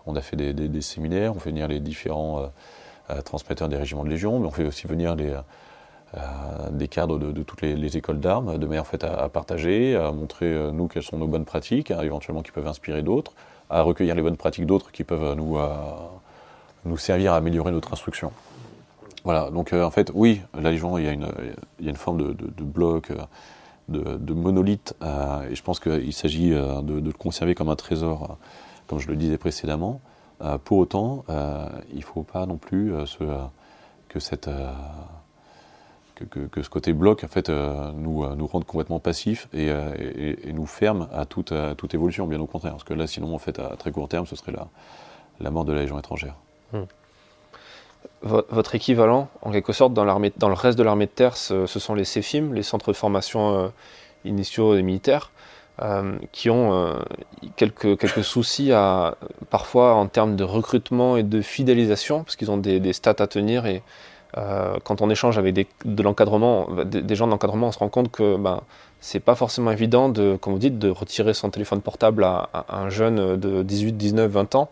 on a fait des, séminaires, on fait venir les différents transmetteurs des régiments de Légion, mais on fait aussi venir les, euh, des cadres de, toutes les, écoles d'armes, de manière à, partager, à montrer euh, nous quelles sont nos bonnes pratiques, hein, éventuellement qui peuvent inspirer d'autres, à recueillir les bonnes pratiques d'autres qui peuvent nous, euh, nous servir à améliorer notre instruction. Voilà, donc en fait, oui, la Légion, il y a une, forme de, bloc, de, monolithe, et je pense qu'il s'agit de, le conserver comme un trésor, comme je le disais précédemment. pour autant, il ne faut pas non plus que cette que, ce côté bloc en fait euh, nous, euh, nous rende complètement passifs euh, et, nous ferme à toute, toute évolution, bien au contraire. Parce que là, sinon, en fait, à très court terme, ce serait la, la mort de la Légion étrangère. Hmm. Votre équivalent, en quelque sorte, dans, le reste de l'armée de terre, ce, sont les CEFIM, les centres de formation initiaux des militaires, qui ont quelques, quelques soucis parfois en termes de recrutement et de fidélisation, parce qu'ils ont des, stats à tenir et euh, quand on échange avec l'encadrement, des, gens de l'encadrement, on se rend compte que ben, c'est pas forcément évident, de, comme vous dites, de retirer son téléphone portable à, un jeune de 18, 19, 20 ans.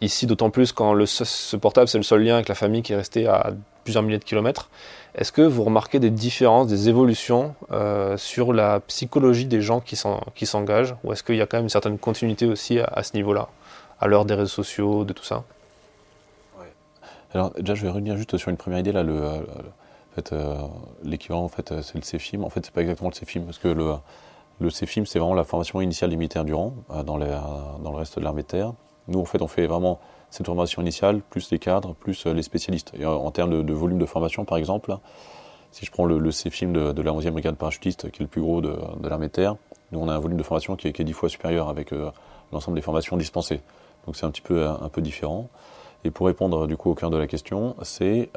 Ici, d'autant plus quand ce portable, c'est le seul lien avec la famille qui est resté à plusieurs milliers de kilomètres. Est-ce que vous remarquez des différences, des évolutions sur la psychologie des gens qui s'engagent? Ou est-ce qu'il y a quand même une certaine continuité aussi à, ce niveau-là, à l'heure des réseaux sociaux, de tout ça? Alors déjà, je vais revenir juste sur une première idée là, euh, l'équivalent, en fait, c'est le CFIM. En fait, c'est pas exactement le CFIM, parce que le, le CFIM, c'est vraiment la formation initiale des militaires Durand euh, dans, dans le reste de l'armée de terre. Nous, en fait, on fait vraiment cette formation initiale, plus les cadres, plus euh, les spécialistes. Et en termes de, volume de formation, par exemple, si je prends le, le CFIM de, la 11e brigade parachutiste, qui est le plus gros de, l'armée de terre, nous, on a un volume de formation qui est, qui est 10 fois supérieur avec l'ensemble des formations dispensées. Donc, c'est un petit peu, un, peu différent. Et pour répondre, du coup, au cœur de la question, c'est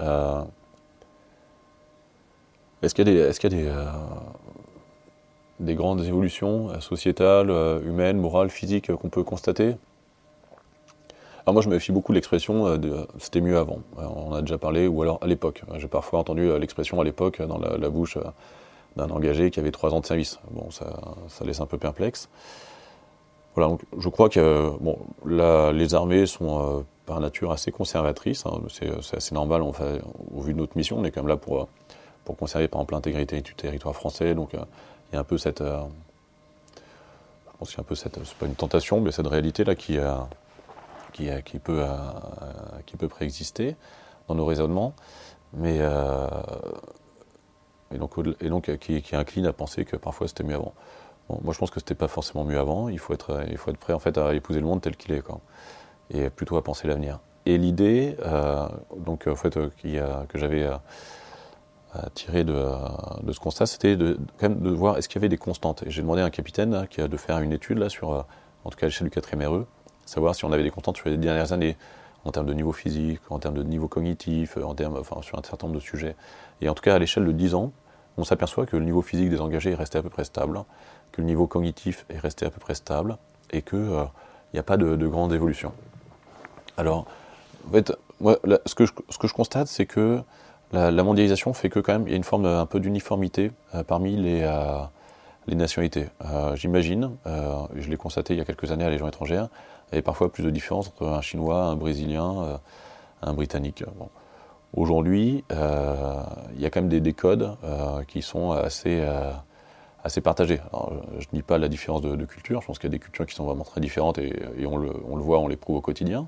est-ce qu'il y a des, euh, grandes évolutions euh, sociétales, euh, humaines, morales, physiques qu'on peut constater? Alors moi, je me méfie beaucoup l'expression de c'était mieux avant. On a déjà parlé, ou alors à l'époque. J'ai parfois entendu l'expression à l'époque dans la, bouche d'un engagé qui avait trois ans de service. Bon, ça, laisse un peu perplexe. Voilà, donc je crois que bon, les armées sont par nature assez conservatrices. Hein. c'est assez normal au vu de notre mission. On est quand même là pour pour conserver par exemple l'intégrité du territoire français. Donc euh, il y a un peu cette, euh, je pense qu'il y a un peu cette, c'est pas une tentation, mais cette réalité là qui, euh, qui, qui peut, qui peut préexister dans nos raisonnements, mais et donc, et donc qui, qui, incline à penser que parfois c'était mieux avant. moi je pense que c'était pas forcément mieux avant. Il faut être, il faut être prêt en fait à épouser le monde tel qu'il est, quoi, et plutôt à penser l'avenir. Et l'idée, donc en fait, que j'avais tiré de, de, ce constat, c'était de, quand même de voir est-ce qu'il y avait des constantes. J'ai demandé à un capitaine de faire une étude là sur, euh, en tout cas à l'échelle du 4e RE, savoir si on avait des constantes sur les dernières années, en termes de niveau physique, en termes de niveau cognitif, en termes, sur un certain nombre de sujets. Et en tout cas, à l'échelle de 10 ans, on s'aperçoit que le niveau physique des engagés est resté à peu près stable, que le niveau cognitif est resté à peu près stable, et qu'il n'y euh, a pas de, de grande évolution. Alors, en fait, ce, que je, constate, c'est que la, mondialisation fait que quand même il y a une forme un peu d'uniformité euh, parmi les, euh, les nationalités. J'imagine, je l'ai constaté il y a quelques années à Légion étrangère, il y avait parfois plus de différence entre un Chinois, un Brésilien, un Britannique. Aujourd'hui, il y a quand même des, codes qui sont assez, assez partagés. je ne dis pas la différence de, culture, je pense qu'il y a des cultures qui sont vraiment très différentes et, on, le, voit, on les prouve au quotidien.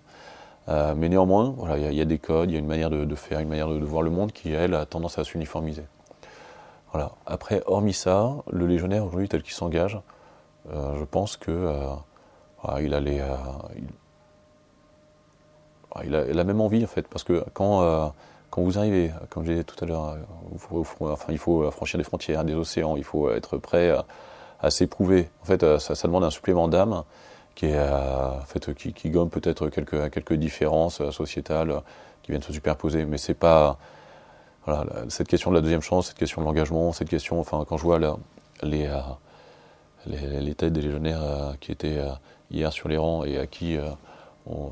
Euh, mais néanmoins, voilà, il y, a des codes, il y a une manière de, faire, une manière de, voir le monde qui, elle, a tendance à s'uniformiser. Voilà. Après, hormis ça, le légionnaire aujourd'hui tel qu'il s'engage, euh, je pense que euh, il a les, il, a, même envie en fait, parce que quand quand vous arrivez, comme j'ai dit tout à l'heure, enfin, il faut franchir des frontières, des océans, il faut être prêt à, s'éprouver. En fait, ça, demande un supplément d'âme qui, euh, fait, qui, gomme peut-être quelques, quelques différences euh, sociétales euh, qui viennent se superposer. Mais c'est pas. Voilà, cette question de la deuxième chance, cette question de l'engagement, cette question. Enfin, quand je vois les, les, têtes des légionnaires qui étaient hier sur les rangs et à qui on,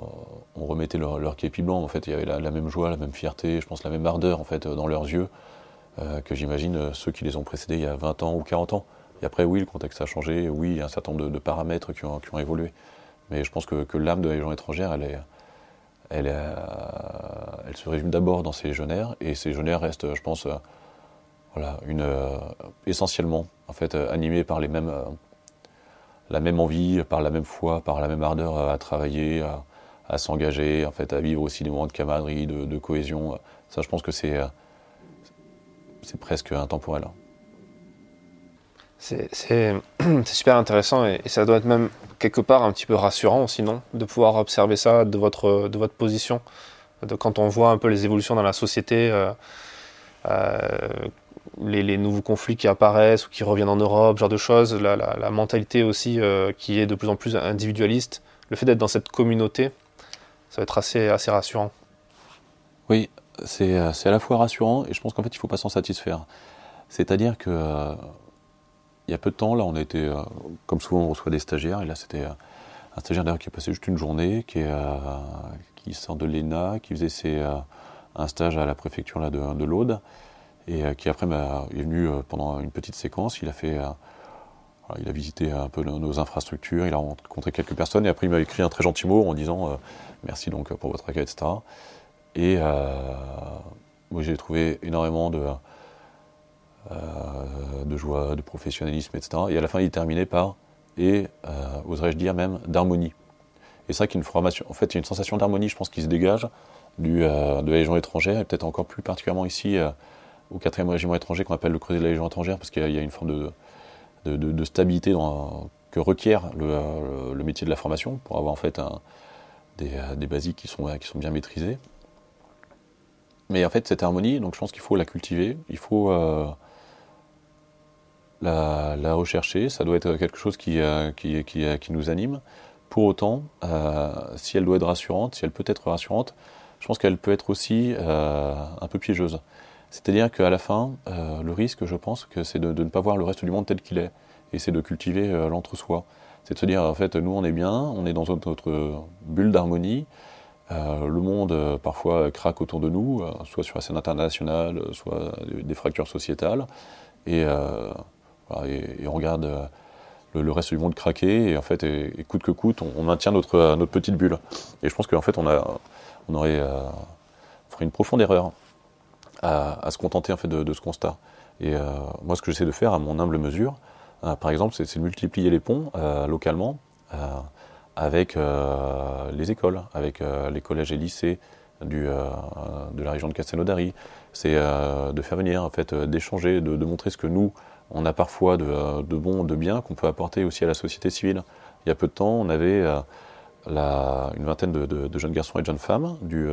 remettait leur, képi blanc, en fait, il y avait la, même joie, la même fierté, je pense la même ardeur en fait dans leurs yeux que j'imagine ceux qui les ont précédés il y a 20 ans ou 40 ans. Et après, oui, le contexte a changé, oui, il y a un certain nombre de, paramètres qui ont, évolué. Mais je pense que, l'âme de la Légion étrangère, elle, est, elle, se résume d'abord dans ces légionnaires, et ces légionnaires restent, je pense, euh, voilà, une, euh, essentiellement en fait, euh, animés par les mêmes, la même envie, par la même foi, par la même ardeur à travailler, à, s'engager, en fait, à vivre aussi des moments de camaraderie, de, cohésion. Ça, je pense que c'est c'est presque intemporel. C'est super intéressant et, ça doit être même quelque part un petit peu rassurant aussi, non? De pouvoir observer ça de votre, de votre position, quand on voit un peu les évolutions dans la société, euh, euh, les, nouveaux conflits qui apparaissent ou qui reviennent en Europe, ce genre de choses, la, mentalité aussi euh, qui est de plus en plus individualiste, le fait d'être dans cette communauté, ça va être assez, assez rassurant. Oui, c'est à la fois rassurant et je pense qu'en fait il ne faut pas s'en satisfaire. C'est-à-dire que il y a peu de temps, là, on a été, euh, comme souvent, on reçoit des stagiaires, et là, c'était euh, un stagiaire d'ailleurs qui a passé juste une journée, qui, est, euh, qui sort de l'ENA, qui faisait ses, un stage à la préfecture là, de, de l'Aude, et qui après est venu pendant une petite séquence. Il a fait il a visité un peu nos, infrastructures, il a rencontré quelques personnes et après il m'a écrit un très gentil mot en disant euh, merci donc pour votre accueil, etc. Et moi j'ai trouvé énormément de, de joie, de professionnalisme, etc. Et à la fin il terminait par et oserais-je dire même d'harmonie. Et ça, qui est une formation, en fait, il y a une sensation d'harmonie, je pense, qui se dégage du, de la Légion étrangère, et peut-être encore plus particulièrement ici au 4e régiment étranger qu'on appelle le creuset de la Légion étrangère, parce qu'il y, a une forme de, stabilité que requiert le, métier de la formation pour avoir en fait des, basiques qui sont, bien maîtrisés. Mais en fait, cette harmonie, donc je pense qu'il faut la cultiver, il faut euh, la, rechercher, ça doit être quelque chose qui, euh, qui nous anime. Pour autant, euh, si elle doit être rassurante, si elle peut être rassurante, je pense qu'elle peut être aussi un peu piégeuse. C'est-à-dire qu'à la fin, euh, le risque, je pense, que c'est de, ne pas voir le reste du monde tel qu'il est. Et c'est de cultiver euh, l'entre-soi. C'est de se dire, en fait, nous, on est bien, on est dans notre, bulle d'harmonie. Euh, le monde, parfois, craque autour de nous, soit sur la scène internationale, soit des fractures sociétales. Et, on regarde le, reste du monde craquer. Et en fait, et, coûte que coûte, on, maintient notre, petite bulle. Et je pense qu'en fait, on, a, on aurait on ferait une profonde erreur à, se contenter en fait de, ce constat. Et euh, moi, ce que j'essaie de faire, à mon humble mesure, euh, par exemple, c'est de multiplier les ponts euh, localement avec les écoles, avec les collèges et lycées du, de la région de Castelnaudary. C'est de faire venir, en fait, d'échanger, de, montrer ce que nous, on a parfois de, de bon, de bien, qu'on peut apporter aussi à la société civile. Il y a peu de temps, on avait une vingtaine de, jeunes garçons et de jeunes femmes du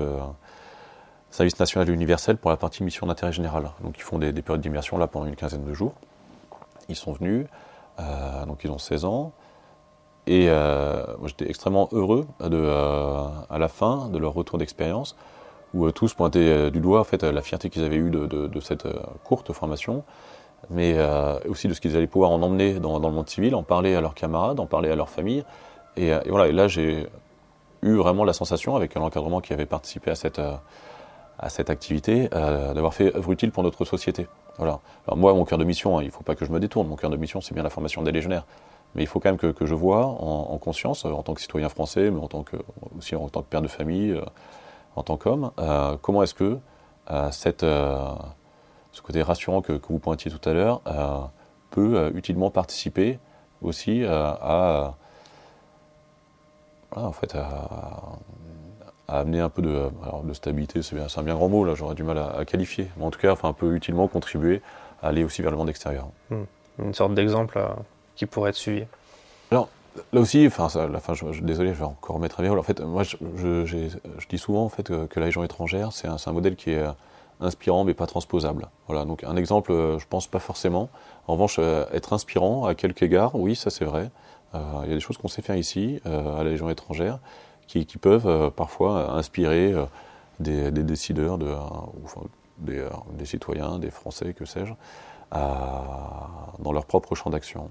service national et universel pour la partie mission d'intérêt général. Donc ils font des, périodes d'immersion là pendant une quinzaine de jours. Ils sont venus, euh, donc ils ont 16 ans. Et euh, j'étais extrêmement heureux euh, à la fin de leur retour d'expérience, où tous pointaient du doigt en fait, la fierté qu'ils avaient eue de, cette courte formation, mais aussi de ce qu'ils allaient pouvoir en emmener dans, le monde civil, en parler à leurs camarades, en parler à leur famille. Et, et voilà, et là j'ai eu vraiment la sensation, avec l'encadrement qui avait participé à cette à cette activité, euh, d'avoir fait œuvre utile pour notre société. Voilà. Alors moi, mon cœur de mission, hein, il ne faut pas que je me détourne, mon cœur de mission, c'est bien la formation des légionnaires. Mais il faut quand même que, je vois en, conscience, euh, en tant que citoyen français, mais en tant que, aussi en tant que père de famille, euh, en tant qu'homme, comment est-ce que cette, ce côté rassurant que, vous pointiez tout à l'heure peut utilement participer aussi à, à amener un peu de, de stabilité, c'est un bien grand mot, là j'aurais du mal à, qualifier, mais en tout cas, enfin, un peu utilement contribuer à aller aussi vers le monde extérieur. Hmm. Une sorte d'exemple euh, qui pourrait être suivi. Alors, là aussi, enfin, je, désolé, je vais encore remettre à bien. En fait, moi, je, je, dis souvent en fait, que, la région étrangère, c'est un, un, modèle qui est euh, inspirant mais pas transposable. Voilà, donc un exemple, euh, je pense pas forcément. En revanche, être inspirant à quelque égard, oui, ça c'est vrai. Il y a des choses qu'on sait faire ici, à la région étrangère, qui, peuvent euh, parfois inspirer euh, des, décideurs, de, euh, des, citoyens, des Français, que sais-je, dans leur propre champ d'action.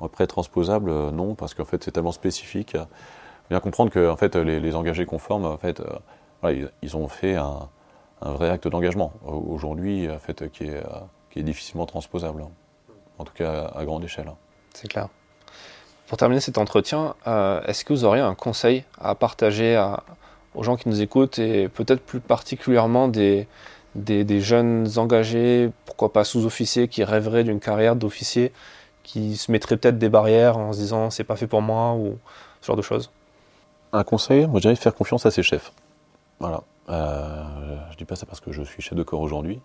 Après, transposable, non, parce qu'en fait, c'est tellement spécifique. Bien comprendre que fait, les, engagés conformes, en fait, ils, ont fait un, vrai acte d'engagement aujourd'hui, en fait, qui est difficilement transposable, en tout cas à grande échelle. C'est clair. Pour terminer cet entretien, euh, est-ce que vous auriez un conseil à partager aux gens qui nous écoutent et peut-être plus particulièrement des, des, jeunes engagés, pourquoi pas sous-officiers, qui rêveraient d'une carrière d'officier, qui se mettraient peut-être des barrières en se disant c'est pas fait pour moi ou ce genre de choses? Un conseil, moi je dirais faire confiance à ses chefs. Voilà. Euh, je dis pas ça parce que je suis chef de corps aujourd'hui,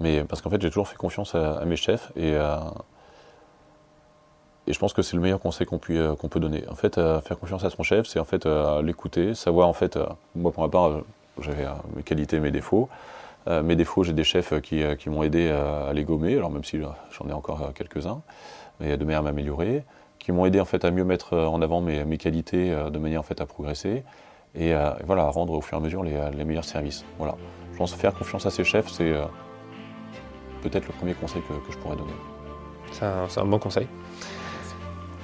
mais parce qu'en fait j'ai toujours fait confiance à, mes chefs et et je pense que c'est le meilleur conseil qu'on euh, qu'on peut donner. En fait, euh, faire confiance à son chef, c'est en fait euh, l'écouter, savoir en fait, moi pour ma part, j'avais mes qualités, mes défauts. mes défauts, j'ai des chefs qui, qui m'ont aidé à les gommer, alors même si j'en ai encore quelques-uns, mais de manière à m'améliorer, qui m'ont aidé en fait à mieux mettre en avant mes, mes qualités, de manière en fait à progresser, et, voilà, à rendre au fur et à mesure les, les, meilleurs services. Voilà. Je pense faire confiance à ses chefs, c'est peut-être le premier conseil que, que je pourrais donner. C'est un bon conseil.